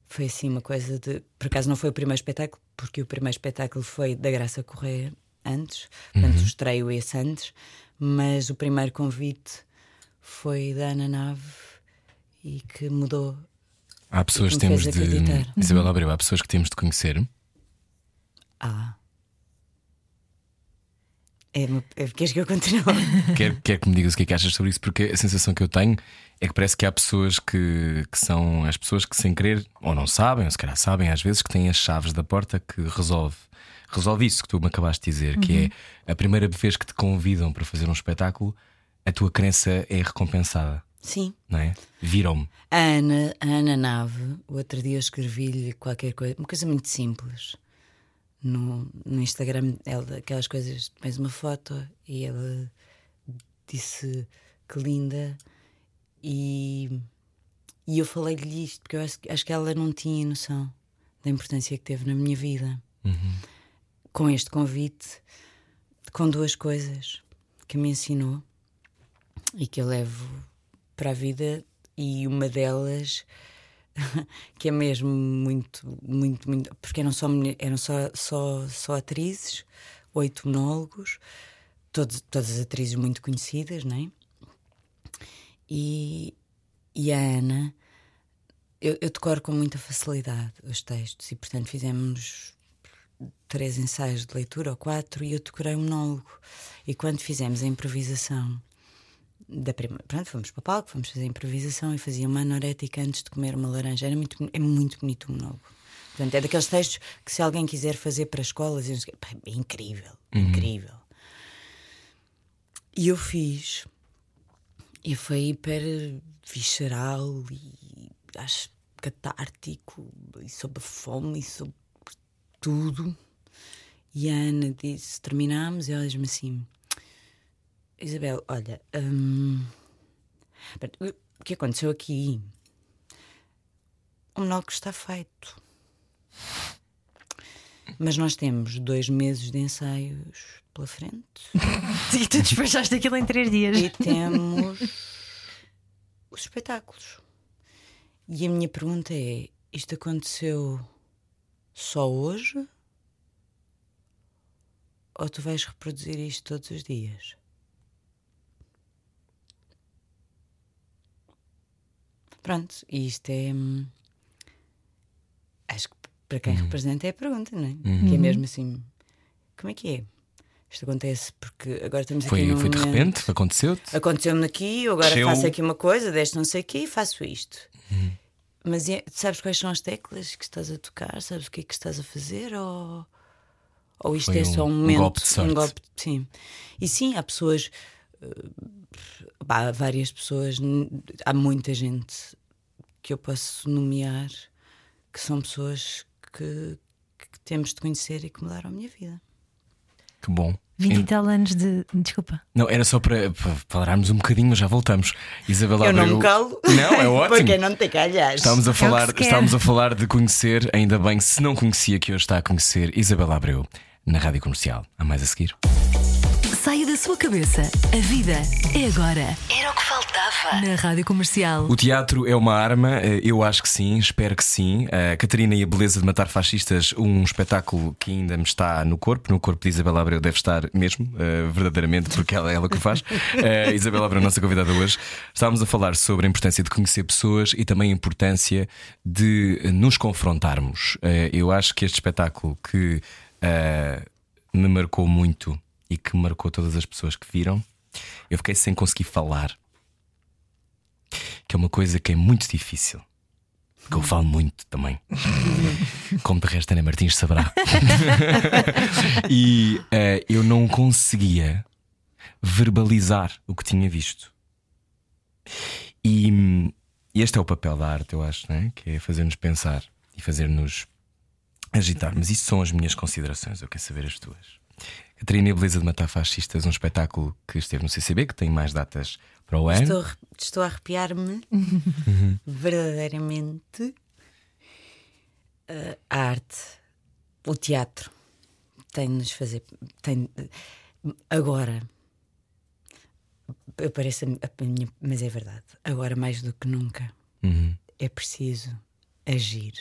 Foi assim uma coisa de. Por acaso não foi o primeiro espetáculo, porque o primeiro espetáculo foi da Graça Correia antes, portanto uhum. estreio esse antes, mas o primeiro convite foi da Ana Nave e que mudou. Há pessoas que temos de. Isabel Abreu, há pessoas que temos de conhecer. Ah. É, é, queres que eu continue? Quero, quero que me digas o que é que achas sobre isso, porque a sensação que eu tenho é que parece que há pessoas que, que são as pessoas que, sem querer, ou não sabem, ou se calhar sabem às vezes, que têm as chaves da porta que resolve. Resolve isso que tu me acabaste de dizer, uhum. que é uhum. a primeira vez que te convidam para fazer um espetáculo, a tua crença é recompensada. Sim. Não é? Viram-me. A Ana, a Ana Nave, o outro dia escrevi-lhe qualquer coisa, uma coisa muito simples no, no Instagram ela, aquelas coisas, mais uma foto e ela disse que linda e, e eu falei-lhe isto porque eu acho, acho, que ela não tinha noção da importância que teve na minha vida uhum. com este convite, com duas coisas que me ensinou e que eu levo para a vida e uma delas que é mesmo muito, muito, muito. Porque eram só, eram só, só, só atrizes, oito monólogos, todos, todas as atrizes muito conhecidas, não é? E, e a Ana, eu, eu decoro com muita facilidade os textos e, portanto, fizemos três ensaios de leitura ou quatro e eu decorei um monólogo. E quando fizemos a improvisação da primeira, pronto, fomos para o palco, fomos fazer improvisação e fazia uma anorética antes de comer uma laranja. Era muito, é muito bonito o monólogo. Portanto, é daqueles textos que se alguém quiser fazer para escolas, é incrível, uhum. incrível. E eu fiz. E foi hiper visceral e acho catártico e sobre fome e sobre tudo. E a Ana disse: terminámos, e ela diz-me assim: Isabel, olha, hum, o que aconteceu aqui? O monólogo está feito. Mas nós temos dois meses de ensaios pela frente. e tu despachaste aquilo em três dias. E temos os espetáculos. E a minha pergunta é: isto aconteceu só hoje? Ou tu vais reproduzir isto todos os dias? Pronto, e isto é. Hum, acho que para quem uhum. representa é a pergunta, não é? Uhum. Que é mesmo assim: como é que é? Isto acontece porque agora estamos foi, aqui. Num foi de repente? Aconteceu-te? Aconteceu-me aqui, eu agora faço aqui uma coisa, deste não sei o quê e faço isto. Uhum. Mas é, sabes quais são as teclas que estás a tocar? Sabes o que é que estás a fazer? Ou, ou isto foi é só um momento? Um golpe de sorte. Um golpe, sim. E sim, há pessoas. Há várias pessoas, há muita gente que eu posso nomear que são pessoas que, que temos de conhecer e que mudaram a minha vida. Que bom. 20 e tal anos de. Desculpa. Não, era só para, para falarmos um bocadinho, mas já voltamos. Isabela Eu Abreu... não me calo. Não, é ótimo. Porque não te calhas. Estávamos a é falar, é estávamos a falar de conhecer, ainda bem, se não conhecia, que hoje está a conhecer Isabela Abreu na Rádio Comercial. A mais a seguir. Da sua cabeça. A vida é agora. Era o que faltava. Na Rádio Comercial. O teatro é uma arma? Eh, eu acho que sim, espero que sim. A Catarina e a Beleza de Matar Fascistas, um espetáculo que ainda me está no corpo. No corpo de Isabel Abreu deve estar mesmo, uh, verdadeiramente, porque ela é ela que o faz. Uh, Isabel Abreu, nossa convidada hoje. Estávamos a falar sobre a importância de conhecer pessoas e também a importância de nos confrontarmos. Eu acho que este espetáculo que me marcou muito e que marcou todas as pessoas que viram, eu fiquei sem conseguir falar. Que é uma coisa que é muito difícil. Que eu falo muito também. Como de resto Ana Martins saberá. e uh, eu não conseguia verbalizar o que tinha visto. E, e este é o papel da arte, eu acho, né? que é fazer-nos pensar e fazer-nos agitar. Mas isso são as minhas considerações, eu quero saber as tuas. Catarina e a Beleza de Matar Fascistas, um espetáculo que esteve no CCB, que tem mais datas para o ano. Estou, estou a arrepiar-me verdadeiramente. Uh, a arte, o teatro, tem de nos fazer. Tem, agora, eu pareço a minha, mas é verdade. Agora, mais do que nunca, uhum. é preciso agir.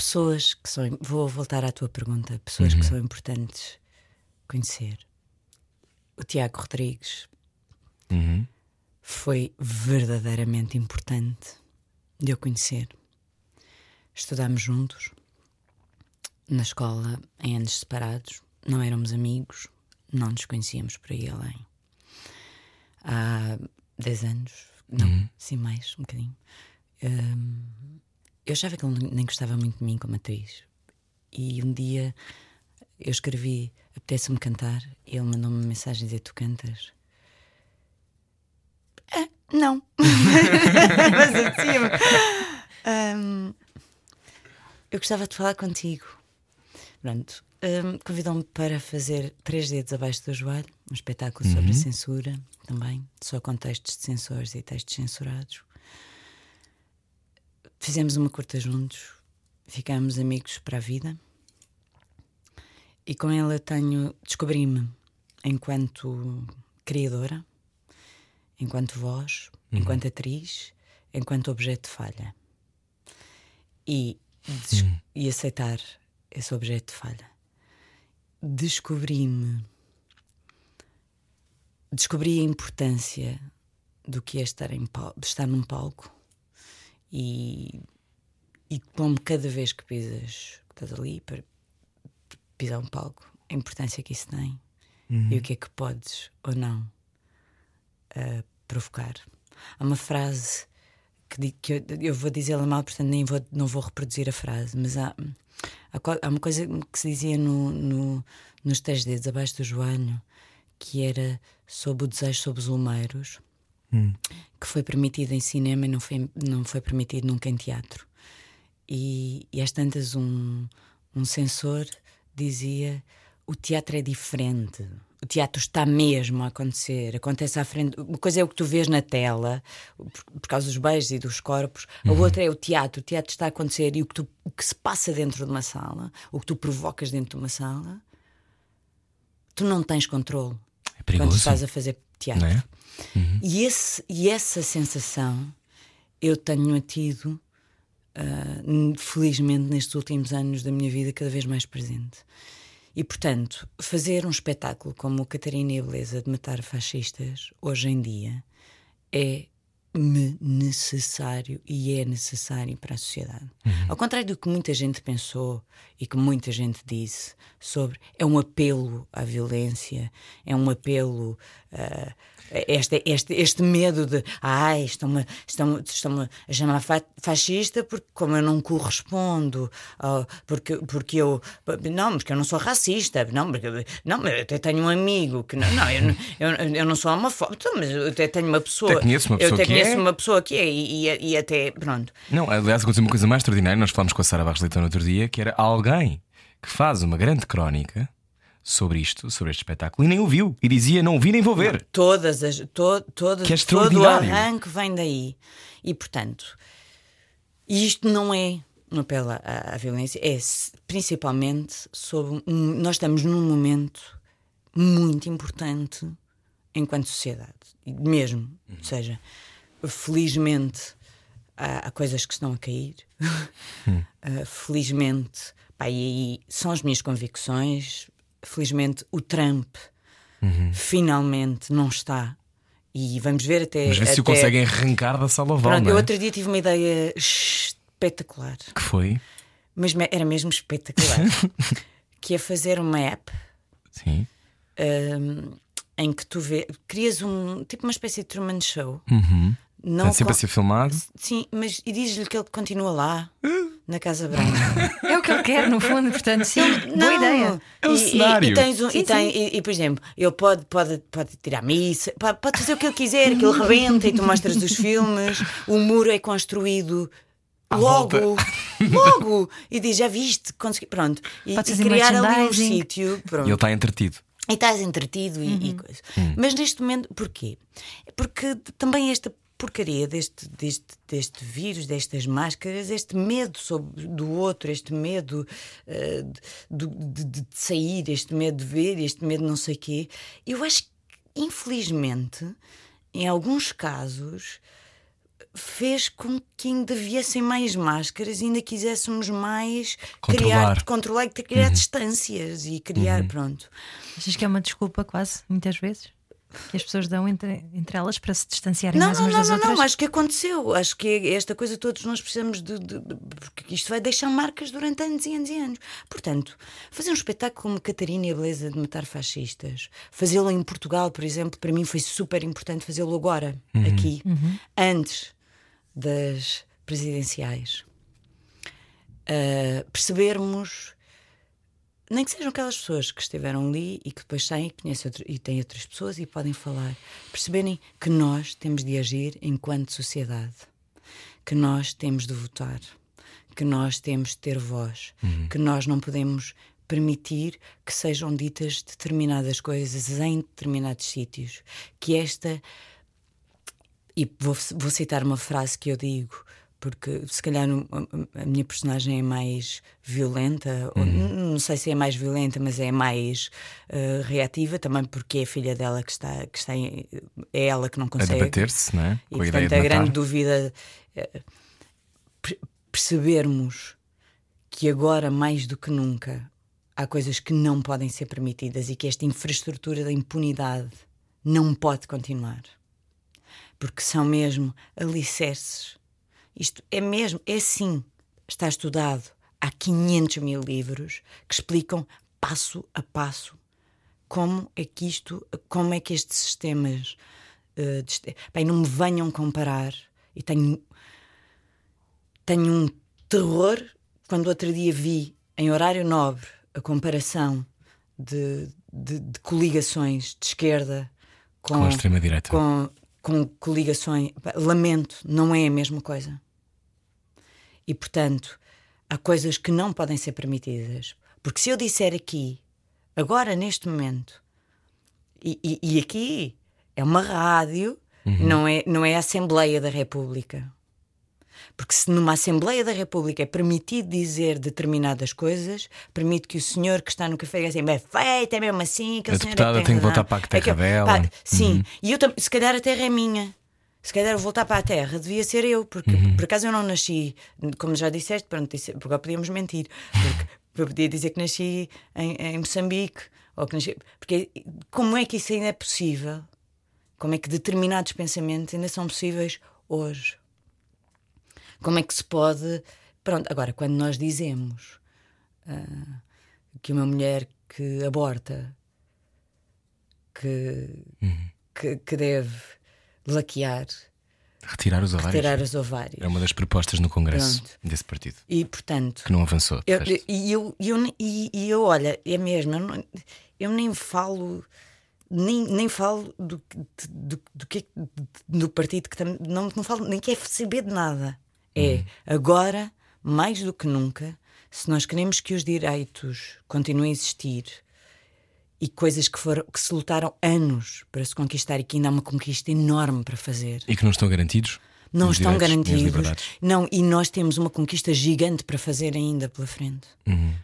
Pessoas que são. Vou voltar à tua pergunta. Pessoas uhum. que são importantes conhecer. O Tiago Rodrigues uhum. foi verdadeiramente importante de eu conhecer. Estudámos juntos na escola em anos separados, não éramos amigos, não nos conhecíamos por aí além. Há 10 anos, não, uhum. sim, mais, um bocadinho. Um, eu achava que ele nem gostava muito de mim como atriz. E um dia eu escrevi, apetece-me cantar, e ele mandou-me uma mensagem a dizer: Tu cantas? Ah, não. Mas apetecia-me. Um, eu gostava de falar contigo. Pronto, um, convidou-me para fazer Três Dedos Abaixo do Joelho, um espetáculo uhum. sobre a censura também, só com textos de censores e textos censurados. Fizemos uma curta juntos, ficámos amigos para a vida. E com ela tenho descobri-me enquanto criadora, enquanto voz, uhum. enquanto atriz, enquanto objeto de falha. E, uhum. e aceitar esse objeto de falha descobri-me. Descobri a importância do que é estar, em, estar num palco e, e como cada vez que pisas, que estás ali para pisar um palco, a importância que isso tem uhum. e o que é que podes ou não uh, provocar. Há uma frase que, que eu, eu, vou dizê-la mal, portanto nem vou, não vou reproduzir a frase, mas há Há uma coisa que se dizia no, no, nos três dedos abaixo do joelho, que era sobre o desejo sobre os lumeiros, hum. que foi permitido em cinema e não foi, não foi permitido nunca em teatro. E, e às tantas, um, um censor dizia: o teatro é diferente o teatro está mesmo a acontecer, acontece à frente. Uma coisa é o que tu vês na tela, por, por causa dos beijos e dos corpos, uhum. a outra é o teatro. O teatro está a acontecer e o que, tu, o que se passa dentro de uma sala, o que tu provocas dentro de uma sala, tu não tens controle é perigoso. quando estás a fazer teatro. É? Uhum. E, esse, e essa sensação eu tenho tido, uh, felizmente, nestes últimos anos da minha vida, cada vez mais presente. E, portanto, fazer um espetáculo como o Catarina e a Beleza de Matar Fascistas, hoje em dia, é me necessário e é necessário para a sociedade. Uhum. Ao contrário do que muita gente pensou e que muita gente disse sobre é um apelo à violência, é um apelo uh, este, este, este medo de ai, estão-me estão, estão a chamar fascista porque como eu não correspondo, porque, porque eu não, porque eu não sou racista, não, porque não, eu até tenho um amigo que não, não eu, eu, eu não sou homofóbico, então, mas eu até tenho uma pessoa. Até conheço uma pessoa eu até que conheço é. uma pessoa que é e, e, e até pronto. Não, aliás, aconteceu uma coisa mais extraordinária. Nós falámos com a Sara Barros Leitão no outro dia, que era alguém que faz uma grande crónica sobre isto, sobre este espetáculo, e nem o viu. E dizia: não vi nem vou ver. Todas as, to, todas, que é todo o arranque vem daí. E portanto, isto não é um apelo à, à violência, é principalmente sobre. Nós estamos num momento muito importante enquanto sociedade, mesmo. Uhum. Ou seja, felizmente há, há, coisas que estão a cair, uhum. uh, felizmente. Pá, e aí são as minhas convicções, felizmente, o Trump uhum. finalmente não está. E vamos ver até. Mas ver até... se o conseguem arrancar da sala. Pronto, é? eu outro dia tive uma ideia espetacular. Que foi? Mas era mesmo espetacular. que é fazer uma app. Sim. Um, em que tu vê, crias um tipo uma espécie de Truman Show uhum. Não Está sempre a ser filmado. Sim, mas e diz-lhe que ele continua lá, na Casa Branca. É o que ele quer, no fundo, portanto, sim, boa Não, ideia. É o e, cenário. E, e tens um, Sim, e, tem, e, e, por exemplo, ele pode, pode, pode tirar missa, pode, pode fazer o que ele quiser, que ele rebenta e tu mostras os filmes, o muro é construído. Logo, logo, e diz: Já viste? Consegui... Pronto, e, e criar ali um sítio. E Pronto. ele está entretido. E estás entretido e, e coisa. Mas neste momento, porquê? Porque também esta porcaria deste, deste, deste vírus, destas máscaras, este medo sobre, do outro, este medo eh, de, de- de sair, este medo de ver, este medo de não sei quê, eu acho que, infelizmente, em alguns casos, fez com que ainda viessem mais máscaras e ainda quiséssemos mais Controlar. criar, controlar e criar distâncias e criar, pronto. Achas que é uma desculpa, quase, muitas vezes? Que as pessoas dão entre, entre elas para se distanciarem Não, mais não, umas não, das não, outras? não, acho que aconteceu. Acho que é esta coisa todos nós precisamos de, de- de- Porque isto vai deixar marcas durante anos e anos e anos. Portanto, fazer um espetáculo como Catarina e a Beleza de Matar Fascistas, fazê-lo em Portugal, por exemplo, para mim foi super importante fazê-lo agora, aqui, antes das presidenciais. Ah, percebermos nem que sejam aquelas pessoas que estiveram ali e que depois saem e conhecem outro- e têm outras pessoas e podem falar, perceberem que nós temos de agir enquanto sociedade, que nós temos de votar, que nós temos de ter voz, que nós não podemos permitir que sejam ditas determinadas coisas em determinados sítios, que esta e vou, vou citar uma frase que eu digo, porque se calhar a, minha personagem é mais violenta, ou n- não sei se é mais violenta, mas é mais eh, reativa, também porque é a filha dela que está, que está em- é ela que não A consegue. debater-se, não é? E Com a ideia portanto a grande dúvida é per- percebermos que agora mais do que nunca há coisas que não podem ser permitidas e que esta infraestrutura da impunidade não pode continuar. Porque são mesmo alicerces. Isto é mesmo, é sim, está estudado. Há 500 mil livros que explicam passo a passo como é que isto, como é que estes sistemas de este- bem, não me venham comparar e tenho tenho um terror quando outro dia vi em horário nobre a comparação de, de, de coligações de esquerda com, Com a extrema-direita. com, com coligações. Lamento, não é a mesma coisa. E portanto, há coisas que não podem ser permitidas. Porque se eu disser aqui, agora neste momento, e, e- e aqui é uma rádio, não, é, não é a Assembleia da República. Porque se numa Assembleia da República é permitido dizer determinadas coisas, permite que o senhor que está no café diga assim, "Bem feito, é mesmo assim, aquele A é deputada que tem que razão." voltar para a terra que- dela. Uhum. Sim, e eu se calhar a terra é minha. Se calhar voltar para a terra devia ser eu, porque Uhum. por acaso eu não nasci, como já disseste, pronto, porque podíamos mentir, porque eu podia dizer que nasci em, em Moçambique, ou que nasci, porque como é que isso ainda é possível? Como é que determinados pensamentos ainda são possíveis hoje? Como é que se pode. Pronto, agora, quando nós dizemos ah, que uma mulher que aborta que, que, que deve laquear, Retirar os ovários. tirar os ovários. É uma das propostas no Congresso Pronto. desse partido. E portanto. Que não avançou. Eu, e, eu, eu, e, e eu, olha, é mesmo, eu, não- eu nem falo, nem, nem falo do, do, do, que, do partido que tam- não, não falo, nem quer saber de nada. É agora, mais do que nunca, se nós queremos que os direitos continuem a existir e coisas que, foram, que se lutaram anos para se conquistar e que ainda há uma conquista enorme para fazer E que não estão garantidos? não Os estão direitos garantidos. Não, e nós temos uma conquista gigante para fazer ainda pela frente. Uhum.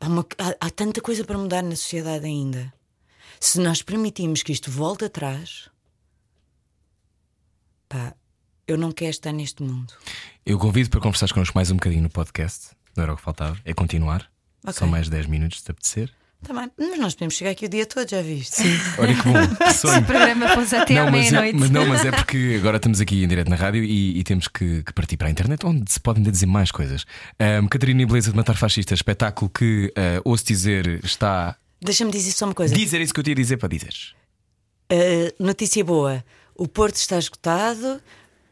Há, uma- há- há tanta coisa para mudar na sociedade ainda. Se nós permitimos que isto volte atrás, pá, eu não quero estar neste mundo. Eu convido para conversares connosco mais um bocadinho no podcast. Não era o que faltava. É continuar. Ok. São mais 10 minutos de apetecer. Tá bem, mas nós podemos chegar aqui o dia todo, já viste? Olha que bom. que Se o sonho. programa fosse até à Não mas, é, meia-noite. mas não, mas é porque agora estamos aqui em direto na rádio e, e temos que, que partir para a internet, onde se podem dizer mais coisas. Ahm, Catarina e Beleza de Matar Fascistas, espetáculo que, ah, ouço dizer, está. Deixa-me dizer só uma coisa. Dizer isso que eu tinha a dizer para dizeres. Uh, notícia boa: o Porto está esgotado,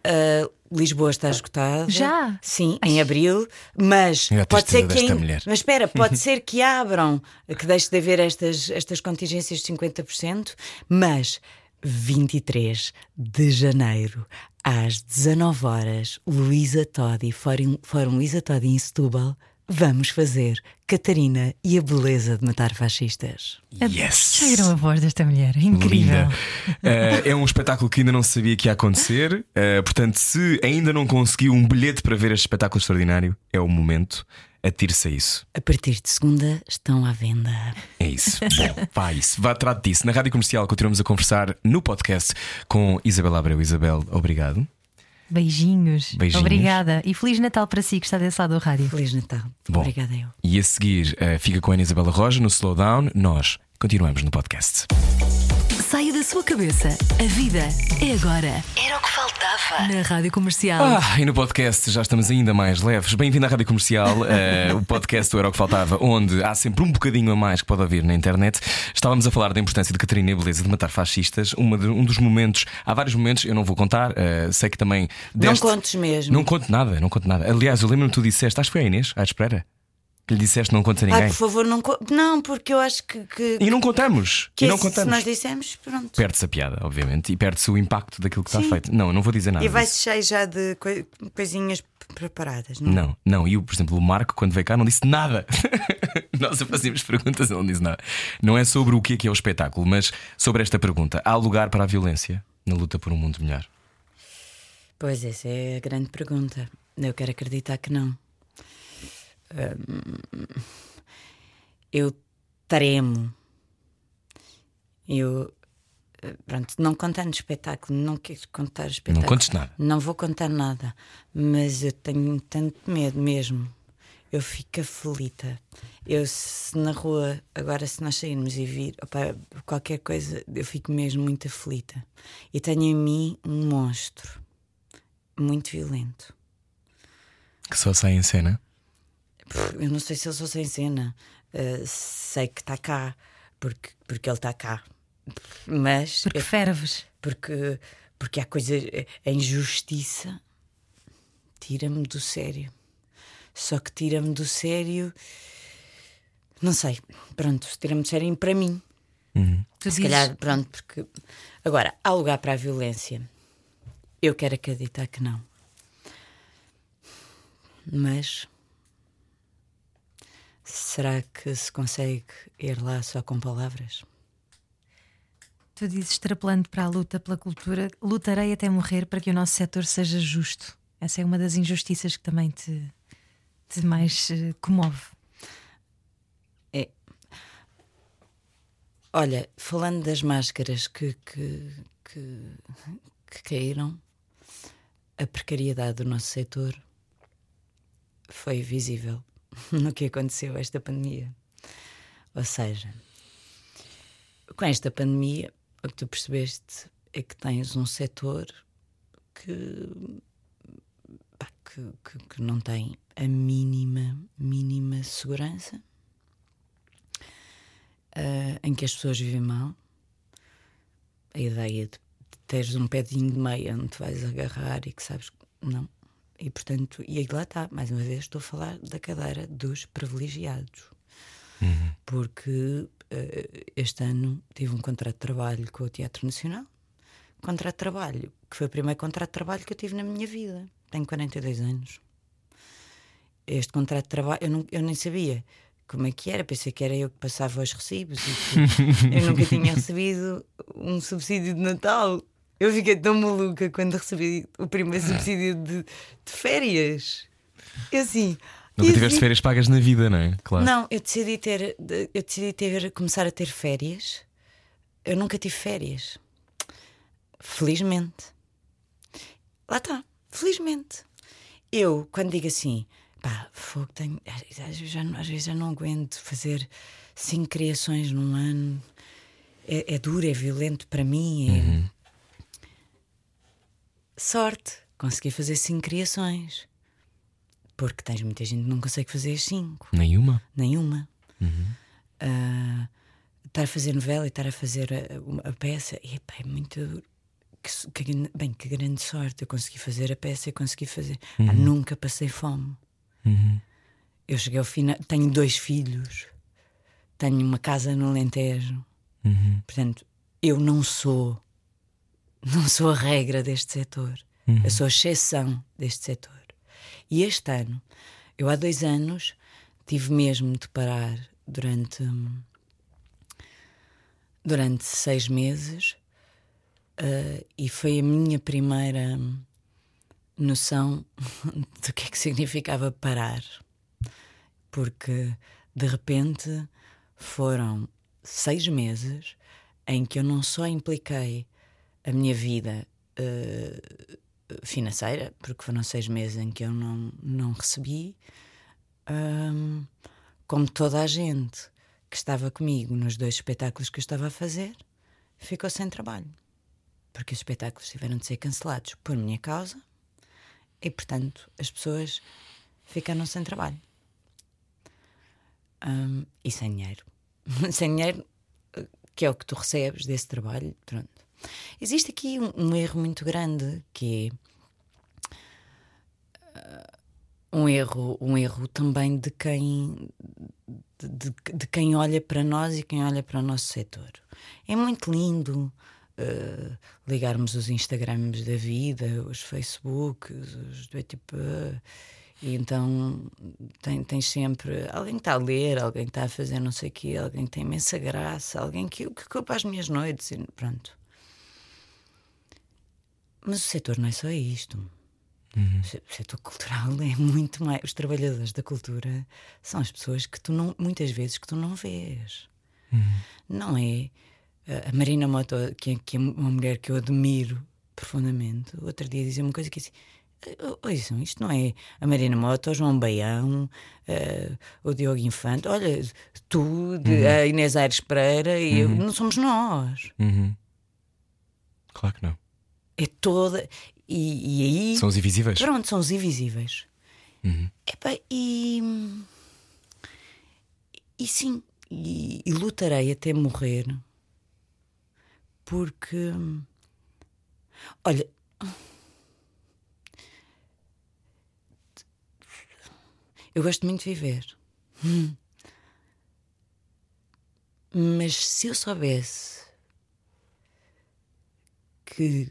Uh, Lisboa está esgotada. Já? Sim, em abril. Mas pode ser que. mulher. Mas espera, pode ser que abram, que deixe de haver estas, estas contingências de 50%, mas 23 de janeiro, às 19 horas, Luísa Todi, Fórum, Fórum Luísa Todi em Setúbal, vamos fazer Catarina e a beleza de matar fascistas. Yes! Viram a voz desta mulher? É incrível. Eh, é um espetáculo que ainda não sabia que ia acontecer. Eh, portanto, se ainda não conseguiu um bilhete para ver este espetáculo extraordinário, é o momento. Atire-se a isso. A partir de segunda estão à venda. É isso. Bom, vá isso. Vá atrás disso. Na rádio comercial continuamos a conversar no podcast com Isabel Abreu. Isabel, obrigado. Beijinhos. Beijinhos. Obrigada. E Feliz Natal para si que está desse lado do rádio. Feliz Natal. Bom. Obrigada eu. E a seguir, eh, fica com a Ana Isabela Roja no Slowdown. Nós continuamos no podcast. Saia da sua cabeça. A vida é agora. Era o que faltava. Na Rádio Comercial. Ah, e no podcast já estamos ainda mais leves. Bem-vindo à Rádio Comercial, eh, o podcast do Era o que Faltava, onde há sempre um bocadinho a mais que pode ouvir na internet. Estávamos a falar da importância de Catarina e a beleza de matar fascistas. Uma de- um dos momentos, há vários momentos, eu não vou contar, eh, sei que também. Não deste- contes mesmo. Não conto nada, não conto nada. Aliás, eu lembro-me que tu disseste, acho que foi a Inês, à espera, que lhe disseste não contes a Ai, ninguém. por favor, não. Não, porque eu acho que. que, E não contamos. que e não esse- se contamos. nós dissemos, pronto. Perde-se a piada, obviamente, e perde-se o impacto daquilo que está Sim. feito. Não, não vou dizer nada. E vai disso. se cheio já de coi- coisinhas preparadas, não? é? Não, não. E, o, por exemplo, o Marco, quando veio cá, não disse nada. Nós fazíamos perguntas, ele não disse nada. Não é sobre o que é que é o espetáculo, mas sobre esta pergunta: há lugar para a violência na luta por um mundo melhor? Pois essa é a grande pergunta. Eu quero acreditar que não. Hum, eu tremo. Eu. eh, Pronto, não contando espetáculo, não quero contar espetáculo. Não contes nada. Não vou contar nada, mas eu tenho tanto medo mesmo. Eu fico aflita. Eu, se na rua, agora se nós sairmos e vir opa, qualquer coisa, eu fico mesmo muito aflita. E tenho em mim um monstro muito violento. Que só sai em cena? Eu não sei se ele só sem cena. Uh, sei que está cá, porque, porque ele está cá. Mas Porque eu- ferves. porque, porque há coisas. A injustiça tira-me do sério. Só que tira-me do sério. Não sei. Pronto, tira-me do sério para mim. Tu Se dizes- calhar, pronto, porque. Agora, há lugar para a violência. Eu quero acreditar que não. Mas. Será que se consegue ir lá só com palavras? Tu dizes, extrapolando para a luta pela cultura, lutarei até morrer para que o nosso setor seja justo. Essa é uma das injustiças que também te, te mais eh, comove. É. Olha, falando das máscaras que, que, que, que caíram, a precariedade do nosso setor foi visível no que aconteceu esta pandemia. Ou seja, com esta pandemia, o que tu percebeste é que tens um setor que, pá, que, que, que não tem a mínima, mínima segurança ah, em que as pessoas vivem mal. A ideia de teres um pedinho de meia onde vais agarrar e que sabes que não. E portanto, e aí lá está, mais uma vez estou a falar da cadeira dos privilegiados. Porque eh, este ano tive um contrato de trabalho com o Teatro Nacional. Contrato de trabalho, que foi o primeiro contrato de trabalho que eu tive na minha vida. Tenho 42 anos este contrato de trabalho, eu, não, eu nem sabia como é que era, pensei que era eu que passava os recibos e que eu nunca tinha recebido um subsídio de Natal. Eu fiquei tão maluca quando recebi o primeiro subsídio de, de férias. Eu assim. Nunca eu tiveste férias pagas na vida, não é? Claro. Não, eu decidi ter, eu decidi ter, começar a ter férias. Eu nunca tive férias. Felizmente. Lá está, felizmente. Eu, quando digo assim, pá, fogo, tenho, às, vezes já, não- às vezes já não aguento fazer cinco criações num ano. É, é duro, é violento para mim. é- Sorte, consegui fazer cinco criações. Porque tens muita gente que não consegue fazer as cinco Nenhuma. nenhuma. Ah, estar a fazer novela e estar a fazer a, uma- a peça, epá, é muito. que, que, bem, que grande sorte. Eu consegui fazer a peça e consegui fazer. Ah, nunca passei fome. Eu cheguei ao final. Tenho dois filhos, tenho uma casa no Alentejo. Portanto, eu não sou. Não sou a regra deste setor. Eu sou a exceção deste setor. E este ano, eu há dois anos, tive mesmo de parar durante. durante seis meses. Uh, e foi a minha primeira noção do que é que significava parar. Porque de repente foram seis meses em que eu não só impliquei a minha vida uh, financeira, porque foram seis meses em que eu não, não recebi, um, como toda a gente que estava comigo nos dois espetáculos que eu estava a fazer, ficou sem trabalho. Porque os espetáculos tiveram de ser cancelados por minha causa e, portanto, as pessoas ficaram sem trabalho. Um, e sem dinheiro. sem dinheiro, que é o que tu recebes desse trabalho. Pronto. Existe aqui um, um erro muito grande que é uh, um erro, um erro também de quem de, de, de, quem olha para nós e quem olha para o nosso setor. É muito lindo uh, ligarmos os Instagrams da vida, os Facebooks, os tipo e então tem, tem sempre alguém está a ler, alguém está a fazer não sei o quê, alguém tem imensa graça, alguém que, que culpa as minhas noites e pronto. Mas o setor não é só isto. Uhum. O setor cultural é muito mais. Os trabalhadores da cultura são as pessoas que tu não, muitas vezes que tu não vês. Uhum. Não é a Marina Moto, que, é, que é uma mulher que eu admiro profundamente. Outro dia dizia uma coisa que assim. Ouçam, isto não é a Marina Mota, o João Baião, uh, o Diogo Infante, olha, tu, uhum. a Inês Aires Pereira e uhum. eu, não somos nós. Uhum. Claro que não. É toda. E, e, aí. São os invisíveis. Pronto, são os invisíveis. Uhum. Epa, e. E sim, e, e lutarei até morrer porque. Olha. Eu gosto muito de viver. Mas se eu soubesse que,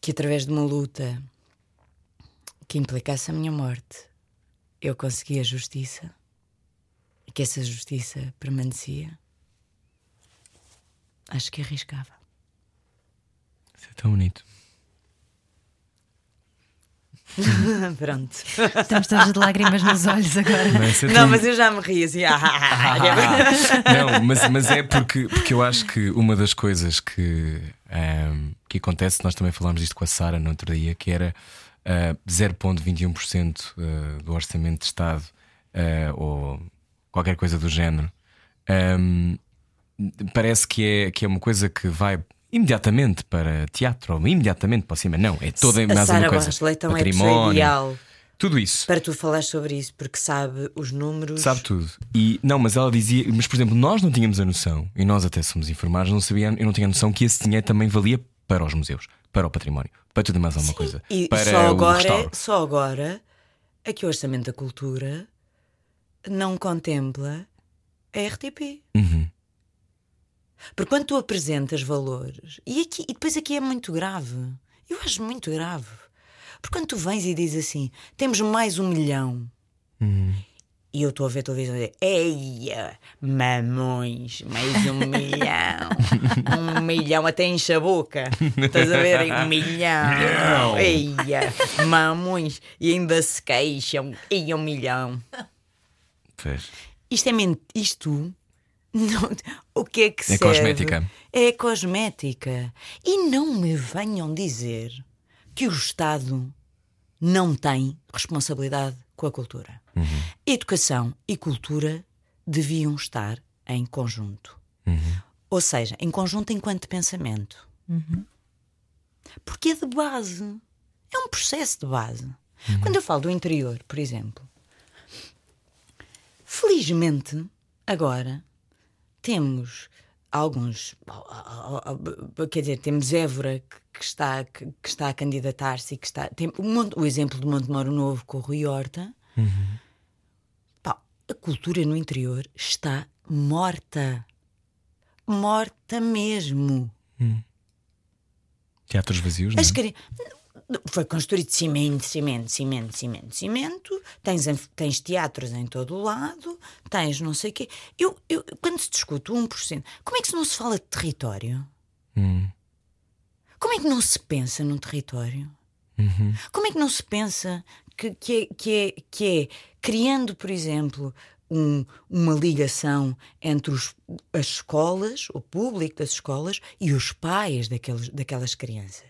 que, através de uma luta que implicasse a minha morte eu conseguia justiça e que essa justiça permanecia, acho que arriscava. Isso é tão bonito. Pronto. Estamos todos de lágrimas nos olhos agora. Não, é não mas eu já me ri assim. Ah, ah, ah, não, mas, mas é porque, porque eu acho que uma das coisas que, um, ehm, que acontece, nós também falámos disto com a Sara no outro dia, que era uh, 0,21% uh, do orçamento de Estado uh, ou qualquer coisa do género. Um, ehm, parece que é, que é uma coisa que vai imediatamente para teatro ou imediatamente para cima. Não, é toda a Sara coisa. Barros Leitão é a ideal. Tudo isso. Para tu falar sobre isso, porque sabe os números. Sabe tudo. E não, mas ela dizia, mas por exemplo, nós não tínhamos a noção, e nós até somos informados, não sabia, eu não tinha a noção que esse dinheiro também valia para os museus, para o património, para tudo mais alguma Sim, coisa. E para só agora, só agora é que o Orçamento da Cultura não contempla a RTP. Uhum. Porque quando tu apresentas valores, e, aqui, e depois aqui é muito grave, eu acho muito grave. Porque quando tu vens e dizes assim, temos mais um milhão, uhum. E eu estou a ver a televisão e dizer, eia, mamões, mais um milhão, um milhão até enche a boca, estás a ver? Um milhão, eia, mamões, e ainda se queixam, eia, um milhão. Pois. Isto é ment... isto não, o que é que é serve? cosmética. É cosmética. E não me venham dizer que o Estado não tem responsabilidade com a cultura. Uhum. Educação e cultura deviam estar em conjunto. Uhum. Ou seja, em conjunto enquanto pensamento. Uhum. Porque é de base. É um processo de base. Quando eu falo do interior, por exemplo, felizmente, agora temos alguns, quer dizer, temos Évora que, está, que, está a candidatar-se e que está. Tem o, exemplo do Montemoro Novo com o Rui Horta. Uhum. Pá, a cultura no interior está morta. Morta mesmo. Teatros vazios, não é? Foi construído cimento, cimento, cimento, cimento, cimento. Tens, tens teatros em todo o lado, tens não sei o quê. Eu, eu, quando se discute o 1%, como é que se não se fala de território? Hum. Como é que não se pensa num território? Como é que não se pensa que, que, é, que, é, que é criando, por exemplo, um- uma ligação entre os- as escolas, o público das escolas e os pais daqueles, daquelas crianças?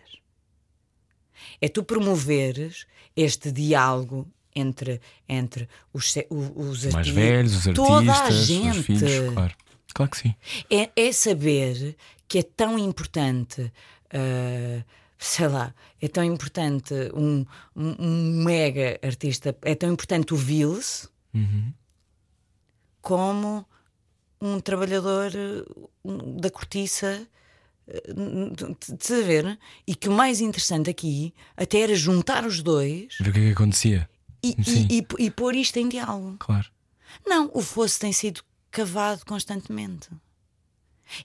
É tu promoveres este diálogo entre, entre os, os Mais arti- velhos, os toda a artistas, gente. os filhos, claro. Claro que sim. É, é saber que é tão importante, ah, sei lá, é tão importante um, um- um mega artista, é tão importante o Vils como um trabalhador um, da cortiça. Eh, de- saber, e que o mais interessante aqui até era juntar os dois Ver o que é que acontecia. e, e, e, e pôr isto em diálogo. Claro. Não, o fosso tem sido cavado constantemente.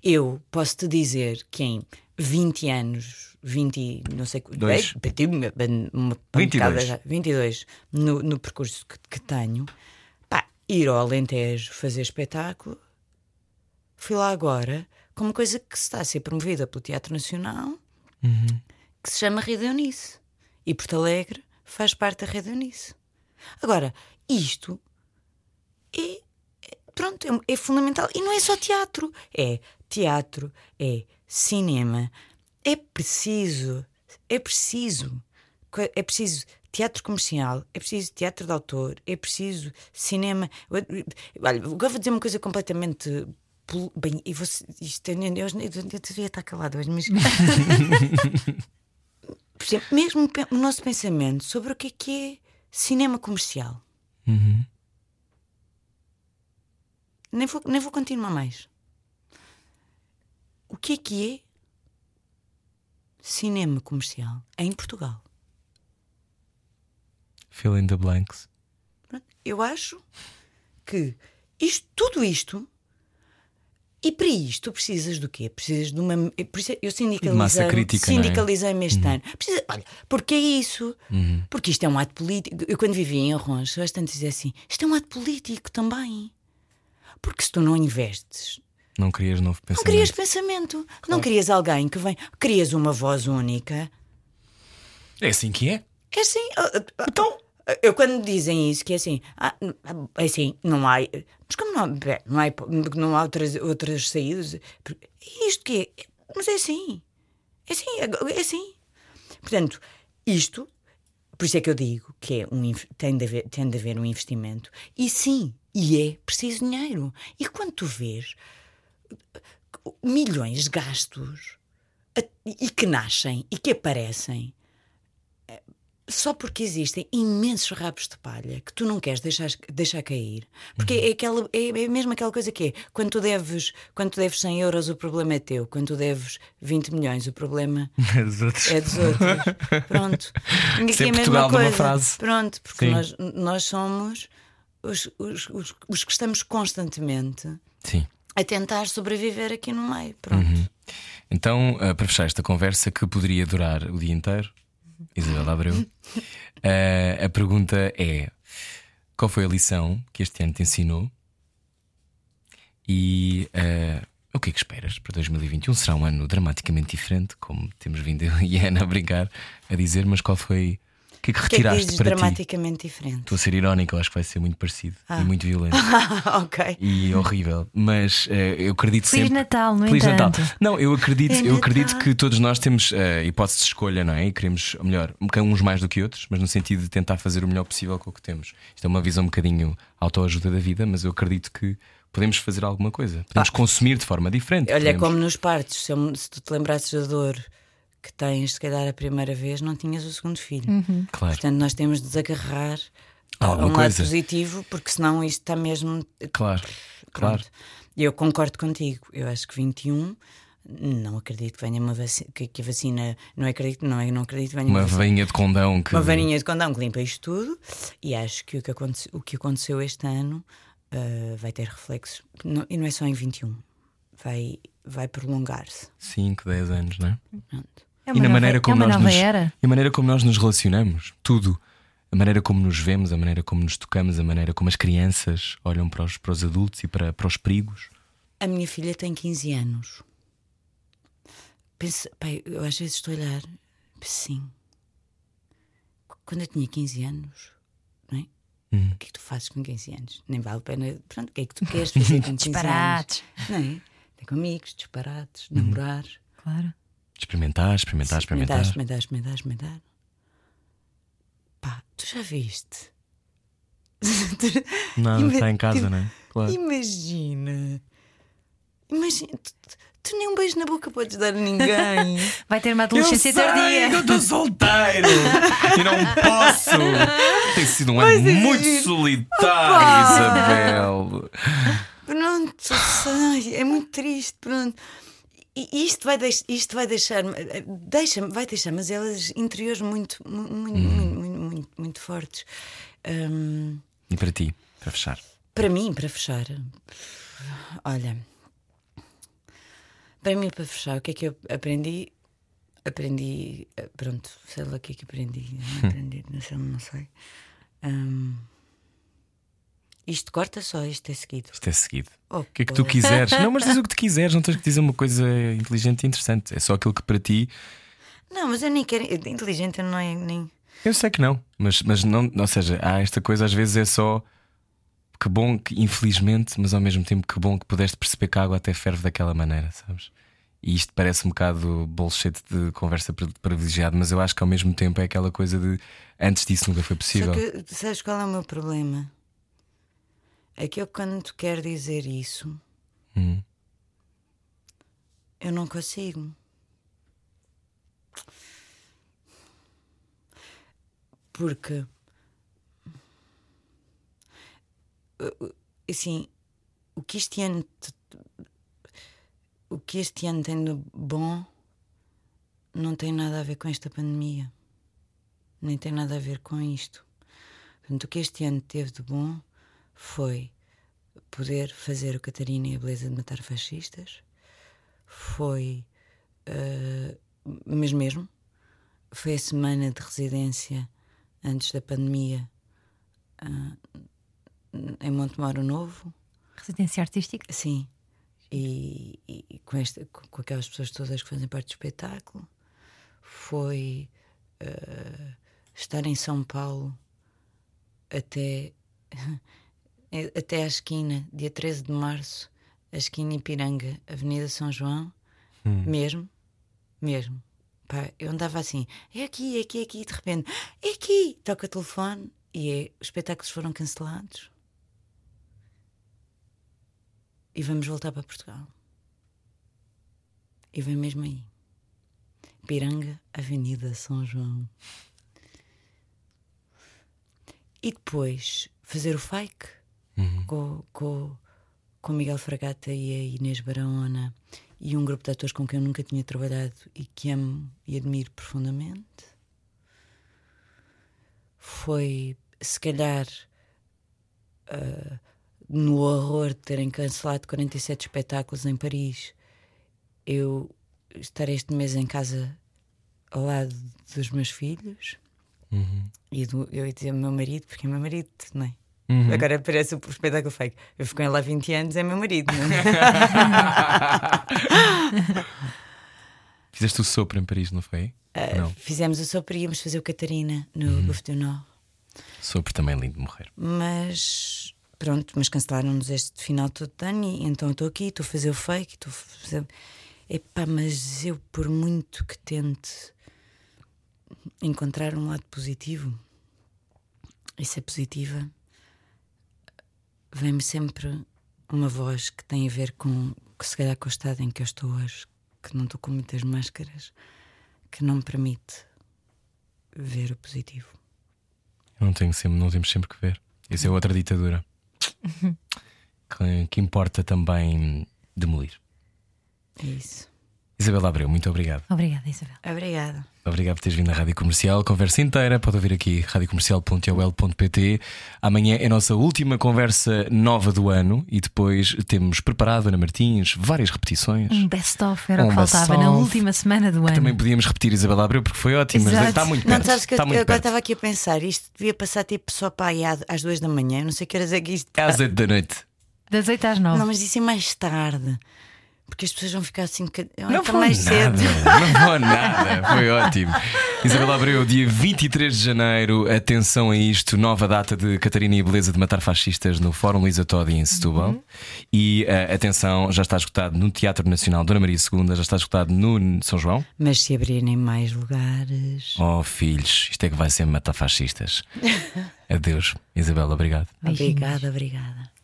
Eu posso te dizer que em 20 anos, 20, e não sei Dois. Bati uma, uma 22. pancada já, 22 no, no percurso que, que tenho, pá, ir ao Alentejo fazer espetáculo, fui lá agora com uma coisa que está a ser promovida pelo Teatro Nacional, que se chama Rede Eunice. E Porto Alegre faz parte da Rede Eunice. Agora, isto é, é- pronto, é, é fundamental. E não é só teatro, é teatro, é cinema. É preciso, é preciso, é preciso teatro comercial, é preciso teatro de autor, é preciso cinema. Olha, agora vou dizer uma coisa completamente. Bem, e você, isto, eu, eu, eu, eu devia estar calado hoje, mas. Por exemplo, mesmo o nosso pensamento sobre o que é que é cinema comercial. Nem vou, nem vou continuar mais. O que é que é cinema comercial em Portugal? Fill in the blanks. Eu acho que isto, tudo isto. E para isto precisas do quê? Precisas de uma. por isso Eu sindicalizei, crítica, não é? sindicalizei-me este ano. Precisa, olha, porque é isso? Porque isto é um ato político. Eu, quando vivia em Arrons, bastante dizia assim: isto é um ato político também. Porque se tu não investes, Não querias novo não pensamento. crias pensamento, não crias alguém que vem, crias uma voz única. É assim que é. É assim. Então. Eu quando dizem isso, que é assim, ah, é assim, não há. Mas como não há, não há, não há outras, outras saídas? Porque Isto que é? Mas é assim. É assim, é assim. Portanto, isto, por isso é que eu digo que é um, tem, de haver, tem de haver um investimento. E sim, e é preciso dinheiro. E quando tu vês milhões de gastos e que nascem e que aparecem só porque existem imensos rabos de palha que tu não queres deixar, deixar cair. Porque é, aquela, é, é mesmo aquela coisa que é: quando tu, deves, quando tu deves 100 euros, o problema é teu. Quando tu deves 20 milhões, o problema Os outros. é dos outros. Pronto. E Isso é aqui a mesma coisa. frase. Pronto, porque Sim. nós, nós somos os, os, os, os que estamos constantemente Sim. a tentar sobreviver aqui no meio. Pronto. Uhum. Então, eh, para fechar esta conversa que poderia durar o dia inteiro, Isabel Abreu, eh, a pergunta é: qual foi a lição que este ano te ensinou? E eh, o que é que esperas para 2021? Será um ano dramaticamente diferente, como temos vindo eu e a Ana a brincar a dizer, mas qual foi. O que é que O que é que retiraste para ti? dramaticamente diferente? Estou a ser irónico, eu acho que vai ser muito parecido e muito violento ok. e horrível, mas eh, eu acredito Feliz sempre. Natal, no Feliz entanto. Natal. Não, eu acredito, É eu acredito Natal. que todos nós temos a hipótese de escolha, não é? E queremos, melhor, uns mais do que outros, mas no sentido de tentar fazer o melhor possível com o que temos. Isto é uma visão um bocadinho autoajuda da vida, mas eu acredito que podemos fazer alguma coisa, podemos consumir de forma diferente. Olha, é podemos- como nos partos, se, eu- se tu te lembrasses da dor que tens, se calhar, a primeira vez, não tinhas o segundo filho. Claro. Portanto, nós temos de desagarrar a Alguma um lado coisa. positivo, porque senão isto está mesmo. Claro, claro. Pronto. Eu concordo contigo. Eu acho que 21 não acredito que venha uma vacina, que, que a vacina, não acredito, não, é, não acredito que venha Uma varinha de condão que. uma varinha de condão que limpa isto tudo. E acho que o que, aconte- o que aconteceu este ano ah, vai ter reflexos. Não- e não é só em 21, vai, vai prolongar-se. 5, 10 anos, não é? Pronto. É E na nova- maneira como é nós nos, era. e a maneira como nós nos relacionamos, tudo. A maneira como nos vemos, a maneira como nos tocamos, a maneira como as crianças olham para os, para os adultos e para, para os perigos. A minha filha tem 15 anos. Pensa, pai, eu às vezes estou a olhar, sim. Quando eu tinha 15 anos, não é? Hum. O que é que tu fazes com 15 anos? Nem vale a pena. Pronto, o que é que tu queres fazer com 15 Disparates. anos? Não é? Ter com amigos, disparates, Uhum. namorar. Claro. Experimentar, experimentar, experimentar. experimentar, experimentar, experimentar. Pá, tu já viste? Não, Ima- está em casa, tipo, não é? Claro. Imagina. Imagina. Tu, tu- tu nem um beijo na boca podes dar a ninguém. Vai ter uma adolescência tardia. eu estou solteiro e não posso. Tem sido um ano muito solitário, Isabel. Pronto, sai, é muito triste, pronto. E isto vai, deix, isto vai deixar deixa vai deixar mas elas interiores muito muito, muito, muito, muito, muito fortes. Hum, E para ti, para fechar. para mim, para fechar, olha, para mim, para fechar, o que é que eu aprendi? Aprendi, eh, pronto, sei lá o que é que aprendi, não aprendi, não sei, não sei. Hum, isto corta só, isto é seguido. Isto é seguido. Oh, O que é que tu quiseres? Não, mas diz o que tu quiseres, não tens que dizer uma coisa inteligente e interessante. É só aquilo que para ti. Não, mas eu nem quero. Inteligente não é nem. Eu sei que não, mas, mas não, ou seja, há esta coisa às vezes é só que bom que, infelizmente, mas ao mesmo tempo que bom que pudeste perceber que a água até ferve daquela maneira, sabes? E isto parece um bocado bullshit de conversa pri- privilegiada, mas eu acho que ao mesmo tempo é aquela coisa de antes disso nunca foi possível. Só que sabes qual é o meu problema? É que eu quando quero dizer isso, Hum. eu não consigo. Porque assim, o que este ano te- o que este ano tem de bom não tem nada a ver com esta pandemia. Nem tem nada a ver com isto. Portanto, o que este ano teve de bom foi poder fazer o Catarina e a Beleza de Matar Fascistas. Foi. eh, mas mesmo. Foi a semana de residência antes da pandemia ah, em Montemoro Novo. Residência artística. Sim. E, e- com, esta, com, aquelas pessoas todas que fazem parte do espetáculo. Foi eh, estar em São Paulo até, até à esquina, dia 13 de março, a esquina Ipiranga, Avenida São João, mesmo, mesmo. Pá, eu andava assim, é aqui, é aqui, é aqui, e de repente, é aqui, toca o telefone e é, os espetáculos foram cancelados e vamos voltar para Portugal. E vem mesmo aí. Piranga, Avenida São João. E depois fazer o fake com, com, com o Miguel Fragata e a Inês Barahona e um grupo de atores com quem eu nunca tinha trabalhado e que amo e admiro profundamente. Foi, se calhar, ah, no horror de terem cancelado 47 espetáculos em Paris, eu estar este mês em casa ao lado dos meus filhos e do, eu ia dizer meu marido, porque é meu marido, não é? Agora parece o espetáculo fake. Eu fico com ele há 20 anos, é meu marido, não é? Fizeste o sopro em Paris, não foi? não. Fizemos a sopa e íamos fazer o Catarina no Buff do Nó. Sopro também é lindo de morrer. Mas pronto, mas cancelaram-nos este final todo de ano e então estou aqui, estou a fazer o fake, estou a fazer. Epá, mas eu por muito que tente encontrar um lado positivo e ser positiva, vem-me sempre uma voz que tem a ver com que se calhar com o estado em que eu estou hoje, que não estou com muitas máscaras, que não me permite ver o positivo. Eu não tenho sempre, não temos sempre que ver. Isso é outra ditadura. que, que importa também demolir. É isso. Isabel Abreu, muito obrigado. Obrigada, Isabel. Obrigada. Obrigado por teres vindo à Rádio Comercial. Conversa inteira pode ouvir aqui radiocomercial.ol.pt. Amanhã é a nossa última conversa nova do ano e depois temos preparado, Ana Martins, várias repetições. Um best-of era o Um que faltava na última semana do ano. Também podíamos repetir Isabel Abreu porque foi ótimo, mas Exato. está muito Não, perto. sabes que eu, está eu agora estava aqui a pensar, isto devia passar tipo só para aí às às duas da manhã. Eu não sei que horas é que isto. Às 8 da noite. Das 8 às 9. Não, mas isso é mais tarde. Porque as pessoas vão ficar assim. Não vou mais nada, cedo. não vou nada, foi ótimo. Isabel Abreu, dia 23 de janeiro, atenção a isto, nova data de Catarina e Beleza de Matar Fascistas no Fórum Lisa Todi em Setúbal. Uhum. E eh, atenção, já está esgotado no Teatro Nacional Dona Maria II, já está esgotado no São João. Mas se abrirem mais lugares. Oh filhos, isto é que vai ser matar fascistas. Adeus, Isabel, obrigado. Obrigada, obrigada.